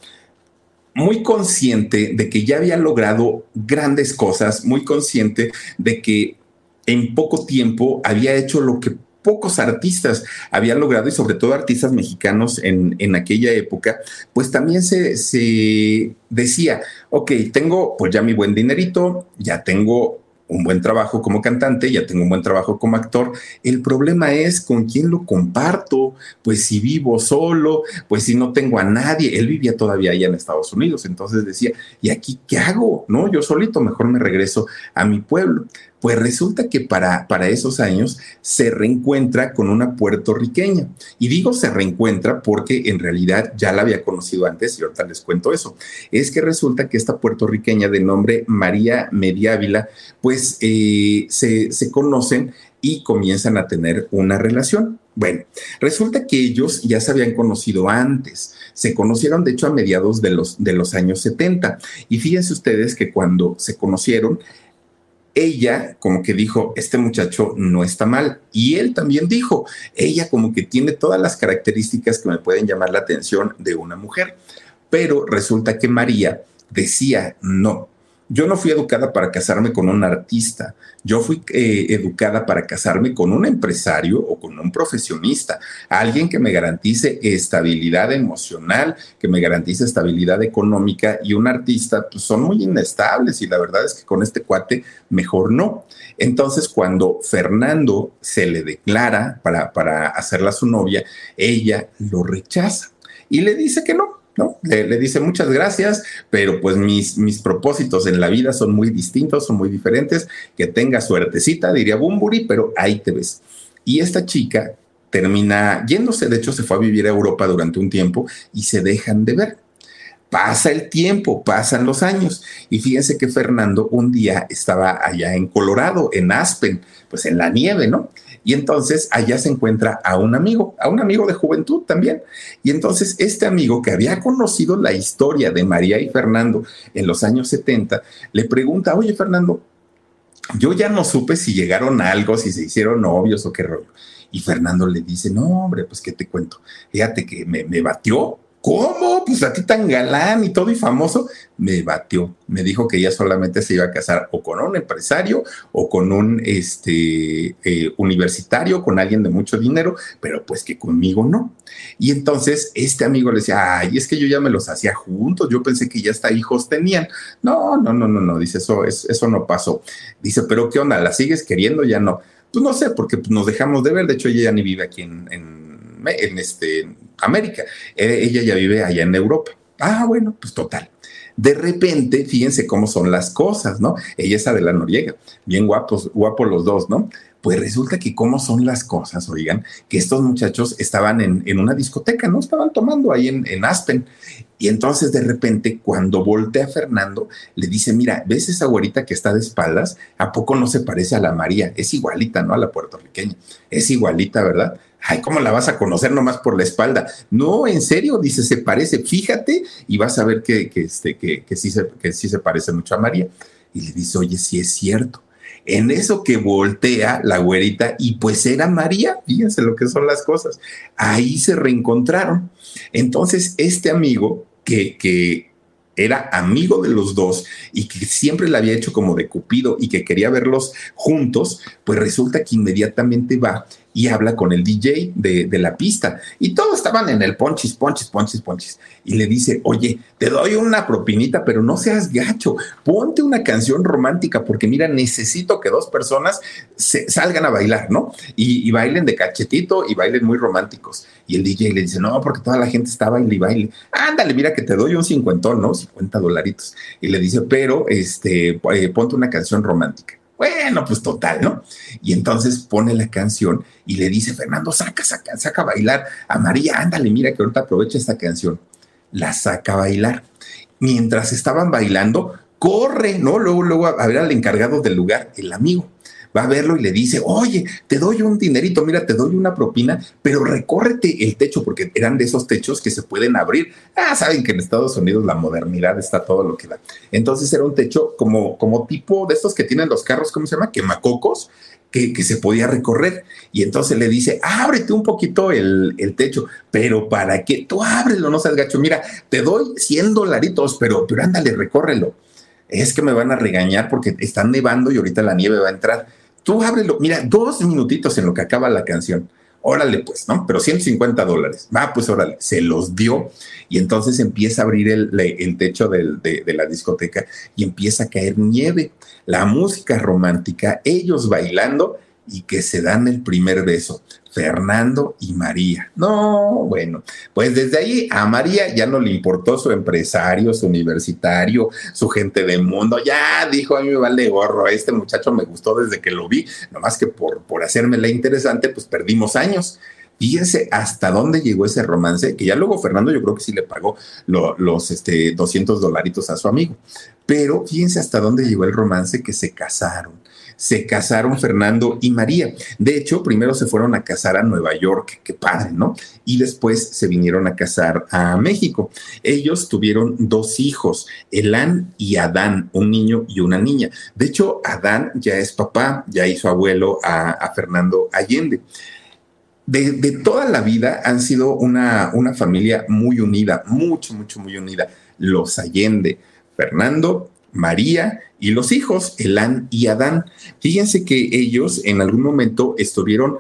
Muy consciente de que ya había logrado grandes cosas, muy consciente de que en poco tiempo había hecho lo que pocos artistas habían logrado, y sobre todo artistas mexicanos en, en aquella época, pues también se, se decía, ok, tengo pues ya mi buen dinerito, ya tengo un buen trabajo como cantante, ya tengo un buen trabajo como actor. El problema es con quién lo comparto, pues si vivo solo, pues si no tengo a nadie. Él vivía todavía allá en Estados Unidos, entonces decía, ¿y aquí qué hago? No, yo solito mejor me regreso a mi pueblo. Pues resulta que para, para esos años se reencuentra con una puertorriqueña. Y digo se reencuentra porque en realidad ya la había conocido antes y ahorita les cuento eso. Es que resulta que esta puertorriqueña de nombre María Mediávila, pues eh, se, se conocen y comienzan a tener una relación. Bueno, resulta que ellos ya se habían conocido antes, se conocieron de hecho a mediados de los, de los años 70 y fíjense ustedes que cuando se conocieron, ella como que dijo, este muchacho no está mal. Y él también dijo, ella como que tiene todas las características que me pueden llamar la atención de una mujer. Pero resulta que María decía, no, yo no fui educada para casarme con un artista, yo fui eh, educada para casarme con un empresario o con un profesionista, alguien que me garantice estabilidad emocional, que me garantice estabilidad económica y un artista, pues son muy inestables y la verdad es que con este cuate mejor no. Entonces cuando Fernando se le declara para, para hacerla su novia, ella lo rechaza y le dice que no, Le, dice muchas gracias, pero pues mis, mis propósitos en la vida son muy distintos, son muy diferentes. Que tenga suertecita, diría Bumburi, pero ahí te ves. Y esta chica termina yéndose, de hecho se fue a vivir a Europa durante un tiempo y se dejan de ver. Pasa el tiempo, pasan los años y fíjense que Fernando un día estaba allá en Colorado, en Aspen, pues en la nieve, ¿no? Y entonces allá se encuentra a un amigo, a un amigo de juventud también. Y entonces este amigo que había conocido la historia de María y Fernando en los años 70, le pregunta, oye Fernando, yo ya no supe si llegaron a algo, si se hicieron novios o qué rollo. Y Fernando le dice, no, hombre, pues qué te cuento. Fíjate que me, me batió ¿Cómo? Pues a ti tan galán y todo y famoso, me batió. Me dijo que ella solamente se iba a casar o con un empresario o con un este, eh, universitario, con alguien de mucho dinero, pero pues que conmigo no. Y entonces este amigo le decía, ay, es que yo ya me los hacía juntos, yo pensé que ya hasta hijos tenían. No, no, no, no, no, dice, eso, eso no pasó. Dice, pero ¿qué onda? ¿La sigues queriendo? Ya no. Pues no sé, porque nos dejamos de ver. De hecho, ella ya ni vive aquí en, en este, América. Eh, ella ya vive allá en Europa. Ah, bueno, pues total. De repente, fíjense cómo son las cosas, ¿no? Ella es Adela Noriega, bien guapos, guapos los dos, ¿no? Pues resulta que cómo son las cosas, oigan, que estos muchachos estaban en, una discoteca, ¿no? Estaban tomando ahí en, en, Aspen. Y entonces de repente, cuando voltea a Fernando, le dice, mira, ¿ves esa güerita que está de espaldas? ¿A poco no se parece a la María? Es igualita, ¿no? A la puertorriqueña. Es igualita, ¿verdad? Ay, ¿cómo la vas a conocer nomás por la espalda? No, en serio, dice, se parece, fíjate y vas a ver que, este, que, sí se, que sí se parece mucho a María. Y le dice, oye, sí es cierto. En eso que voltea la güerita y pues era María, fíjense lo que son las cosas. Ahí se reencontraron. Entonces, este amigo que, era amigo de los dos y que siempre le había hecho como de cupido y que quería verlos juntos, pues resulta que inmediatamente va y habla con el DJ de, la pista. Y todos estaban en el ponchis, ponchis, ponchis, ponchis. Y le dice, oye, te doy una propinita, pero no seas gacho, ponte una canción romántica, porque mira, necesito que dos personas se, salgan a bailar, ¿no? Y, bailen de cachetito y bailen muy románticos. Y el DJ le dice, no, porque toda la gente está baile y baile. Ándale, mira que te doy un cincuentón, ¿no? 50 dolaritos. Y le dice, pero este, eh, ponte una canción romántica. Bueno, pues total, ¿no? Y entonces pone la canción y le dice, Fernando, saca, saca, saca a bailar a María, ándale, mira que ahorita aprovecha esta canción. La saca a bailar. Mientras estaban bailando, corre, ¿no? Luego, luego a ver al encargado del lugar, el amigo va a verlo y le dice, oye, te doy un dinerito, mira, te doy una propina, pero recórrete el techo, porque eran de esos techos que se pueden abrir. Ah, saben que en Estados Unidos la modernidad está todo lo que da. Entonces era un techo como, como tipo de estos que tienen los carros, ¿cómo se llama? Quemacocos. Que, que, se podía recorrer. Y entonces le dice, ábrete un poquito el, el, techo, pero ¿para qué? Tú ábrelo, no seas gacho. Mira, te doy 100 dolaritos, pero, pero ándale, recórrelo. Es que me van a regañar porque están nevando y ahorita la nieve va a entrar tú ábrelo, mira, dos minutitos en lo que acaba la canción. Órale, pues, ¿no? Pero 150 dólares. Va, pues órale, se los dio. Y entonces empieza a abrir el, techo de la discoteca y empieza a caer nieve. La música romántica, ellos bailando y que se dan el primer beso. Fernando y María. No, bueno, pues desde ahí a María ya no le importó su empresario, su universitario, su gente de mundo. Ya dijo, a mí me vale gorro, este muchacho me gustó desde que lo vi, nomás que por, por la interesante, pues perdimos años. Fíjense hasta dónde llegó ese romance, que ya luego Fernando yo creo que sí le pagó los este, 200 dolaritos a su amigo. Pero fíjense hasta dónde llegó el romance que se casaron se casaron Fernando y María. De hecho, primero se fueron a casar a Nueva York, qué padre, ¿no? Y después se vinieron a casar a México. Ellos tuvieron dos hijos, Elán y Adán, un niño y una niña. De hecho, Adán ya es papá, ya hizo abuelo a, Fernando Allende. De, toda la vida han sido una, una familia muy unida, mucho, mucho, muy unida. Los Allende, Fernando María y los hijos, Elán y Adán. Fíjense que ellos en algún momento estuvieron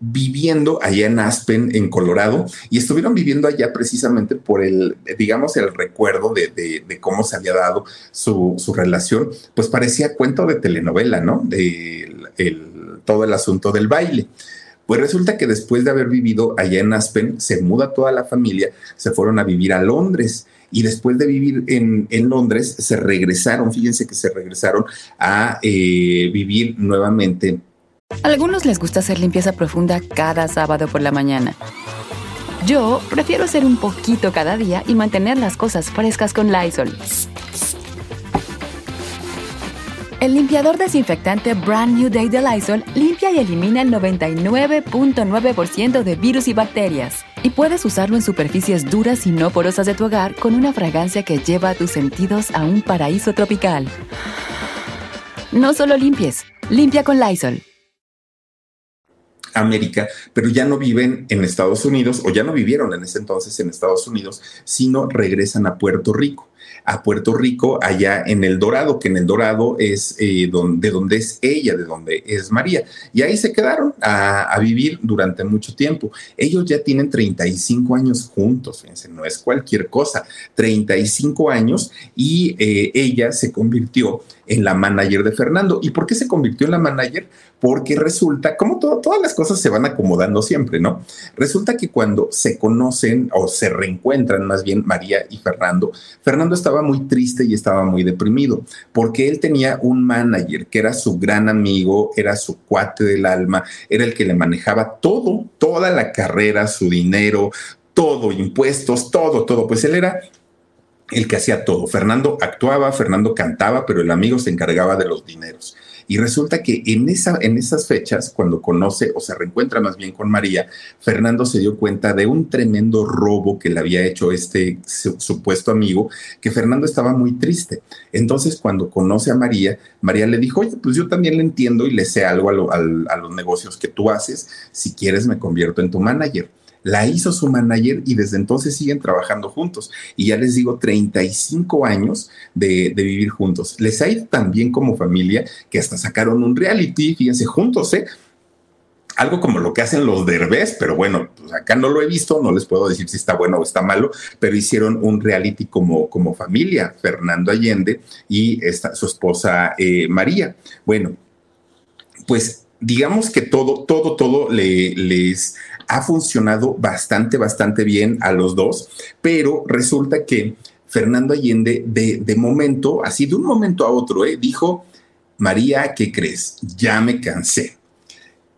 viviendo allá en Aspen, en Colorado, y estuvieron viviendo allá precisamente por el, digamos, el recuerdo de, cómo se había dado su, relación, pues parecía cuento de telenovela, ¿no? De todo el asunto del baile. Pues resulta que después de haber vivido allá en Aspen, se muda toda la familia, se fueron a vivir a Londres y después de vivir en, Londres se regresaron, fíjense que se regresaron a eh, vivir nuevamente. A algunos les gusta hacer limpieza profunda cada sábado por la mañana. Yo prefiero hacer un poquito cada día y mantener las cosas frescas con Lysol. El limpiador desinfectante Brand New Day de Lysol limpia y elimina el 99.9% de virus y bacterias. Y puedes usarlo en superficies duras y no porosas de tu hogar con una fragancia que lleva a tus sentidos a un paraíso tropical. No solo limpies, limpia con Lysol. América, pero ya no viven en Estados Unidos o ya no vivieron en ese entonces en Estados Unidos, sino regresan a Puerto Rico a Puerto Rico, allá en El Dorado, que en El Dorado es eh, donde, de donde es ella, de donde es María. Y ahí se quedaron a, vivir durante mucho tiempo. Ellos ya tienen 35 años juntos, fíjense, no es cualquier cosa, 35 años y eh, ella se convirtió en la manager de Fernando. ¿Y por qué se convirtió en la manager? Porque resulta, como todas las cosas se van acomodando siempre, ¿no? Resulta que cuando se conocen o se reencuentran más bien María y Fernando, Fernando estaba muy triste y estaba muy deprimido porque él tenía un manager que era su gran amigo, era su cuate del alma, era el que le manejaba todo, toda la carrera, su dinero, todo, impuestos, todo, todo. Pues él era el que hacía todo. Fernando actuaba, Fernando cantaba, pero el amigo se encargaba de los dineros. Y resulta que en, esa, en esas fechas, cuando conoce o se reencuentra más bien con María, Fernando se dio cuenta de un tremendo robo que le había hecho este supuesto amigo, que Fernando estaba muy triste. Entonces, cuando conoce a María, María le dijo, oye, pues yo también le entiendo y le sé algo a, a los negocios que tú haces, si quieres me convierto en tu manager la hizo su manager y desde entonces siguen trabajando juntos. Y ya les digo, 35 años de, vivir juntos. Les ha ido tan bien como familia que hasta sacaron un reality, fíjense, juntos, ¿eh? algo como lo que hacen los derbés, pero bueno, pues acá no lo he visto, no les puedo decir si está bueno o está malo, pero hicieron un reality como, como familia, Fernando Allende y esta, su esposa eh, María. Bueno, pues digamos que todo, todo, todo le, les ha funcionado bastante, bastante bien a los dos, pero resulta que Fernando Allende de, de momento, así de un momento a otro, eh, dijo, María, ¿qué crees? Ya me cansé.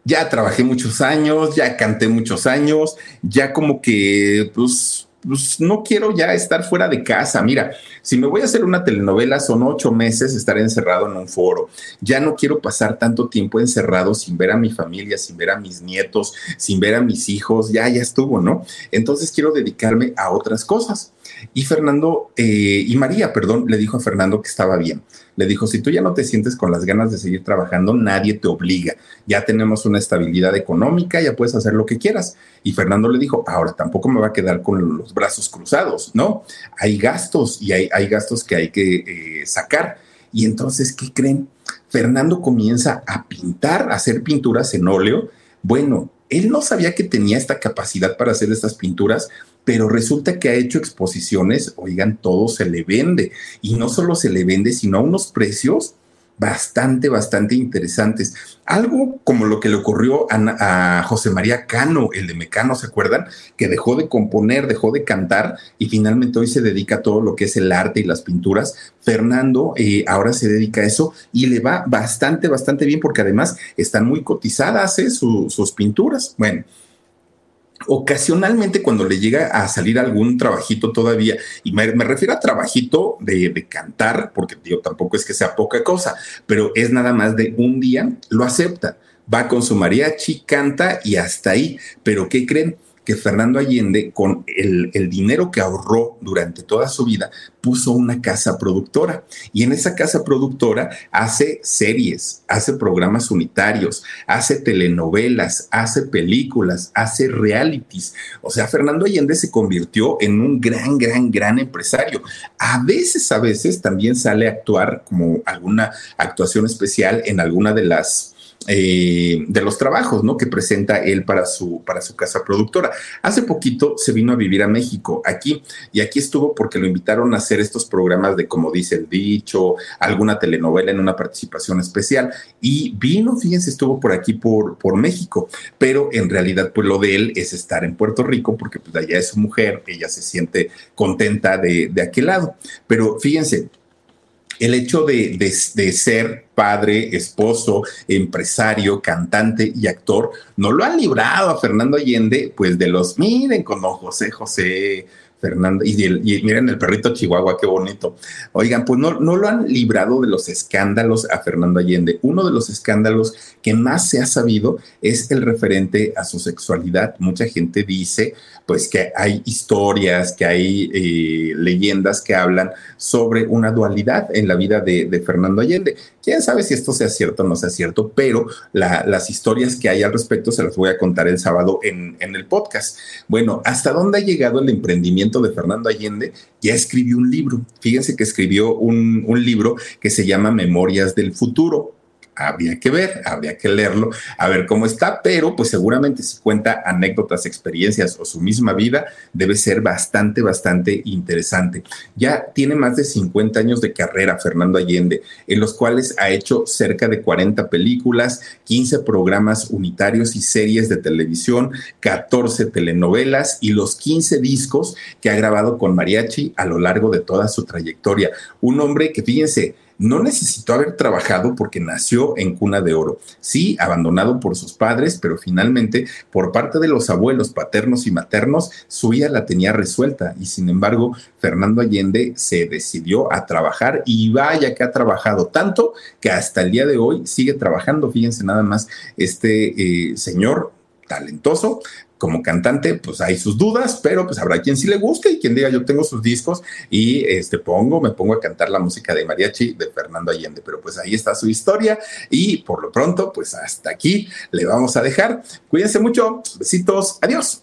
Ya trabajé muchos años, ya canté muchos años, ya como que, pues, pues no quiero ya estar fuera de casa. Mira, si me voy a hacer una telenovela, son ocho meses estar encerrado en un foro. Ya no quiero pasar tanto tiempo encerrado sin ver a mi familia, sin ver a mis nietos, sin ver a mis hijos. Ya, ya estuvo, ¿no? Entonces quiero dedicarme a otras cosas. Y Fernando, eh, y María, perdón, le dijo a Fernando que estaba bien. Le dijo, si tú ya no te sientes con las ganas de seguir trabajando, nadie te obliga. Ya tenemos una estabilidad económica, ya puedes hacer lo que quieras. Y Fernando le dijo, ahora tampoco me va a quedar con los brazos cruzados, ¿no? Hay gastos y hay, gastos que hay que eh, sacar. Y entonces, ¿qué creen? Fernando comienza a pintar, a hacer pinturas en óleo. Bueno, él no sabía que tenía esta capacidad para hacer estas pinturas pero resulta que ha hecho exposiciones, oigan, todo se le vende. Y no solo se le vende, sino a unos precios bastante, bastante interesantes. Algo como lo que le ocurrió a, José María Cano, el de Mecano, ¿se acuerdan? Que dejó de componer, dejó de cantar y finalmente hoy se dedica a todo lo que es el arte y las pinturas. Fernando eh, ahora se dedica a eso y le va bastante, bastante bien porque además están muy cotizadas ¿eh? sus pinturas. Bueno, ocasionalmente cuando le llega a salir algún trabajito todavía, y me, refiero a trabajito de, de, cantar, porque digo, tampoco es que sea poca cosa, pero es nada más de un día, lo acepta, va con su mariachi, canta y hasta ahí, pero ¿qué creen? Fernando Allende, con el, dinero que ahorró durante toda su vida, puso una casa productora. Y en esa casa productora hace series, hace programas unitarios, hace telenovelas, hace películas, hace realities. O sea, Fernando Allende se convirtió en un gran, gran, gran empresario. A veces, a veces también sale a actuar como alguna actuación especial en alguna de las eh, de los trabajos ¿no? que presenta él para su, para su casa productora. Hace poquito se vino a vivir a México, aquí, y aquí estuvo porque lo invitaron a hacer estos programas de como dice el dicho, alguna telenovela en una participación especial, y vino, fíjense, estuvo por aquí por, por México, pero en realidad pues lo de él es estar en Puerto Rico porque pues allá es su mujer, ella se siente contenta de, de aquel lado. Pero fíjense, el hecho de, de, ser padre, esposo, empresario, cantante y actor, no lo han librado a Fernando Allende, pues de los, miren, con José José, Fernando, y, miren el perrito Chihuahua, qué bonito. Oigan, pues no, no lo han librado de los escándalos a Fernando Allende. Uno de los escándalos que más se ha sabido es el referente a su sexualidad. Mucha gente dice, pues, que hay historias, que hay eh, leyendas que hablan sobre una dualidad en la vida de, Fernando Allende. Quién sabe si esto sea cierto o no sea cierto, pero las historias que hay al respecto se las voy a contar el sábado en, el podcast. Bueno, ¿hasta dónde ha llegado el emprendimiento? de Fernando Allende, ya escribió un libro. Fíjense que escribió un libro que se llama Memorias del Futuro habría que ver, habría que leerlo, a ver cómo está, pero pues seguramente si cuenta anécdotas, experiencias o su misma vida, debe ser bastante, bastante interesante. Ya tiene más de 50 años de carrera Fernando Allende, en los cuales ha hecho cerca de 40 películas, 15 programas unitarios y series de televisión, 14 telenovelas y los 15 discos que ha grabado con mariachi a lo largo de toda su trayectoria. Un hombre que, fíjense, no necesitó haber trabajado porque nació en cuna de oro. Sí, abandonado por sus padres, pero finalmente por parte de los abuelos paternos y maternos, su hija la tenía resuelta y sin embargo Fernando Allende se decidió a trabajar y vaya que ha trabajado tanto que hasta el día de hoy sigue trabajando. Fíjense nada más, este eh, señor talentoso, como cantante, pues hay sus dudas, pero pues habrá quien sí le guste y quien diga yo tengo sus discos y este pongo, me pongo a cantar la música de mariachi de Fernando Allende, pero pues ahí está su historia y por lo pronto, pues hasta aquí le vamos a dejar. Cuídense mucho, besitos, adiós.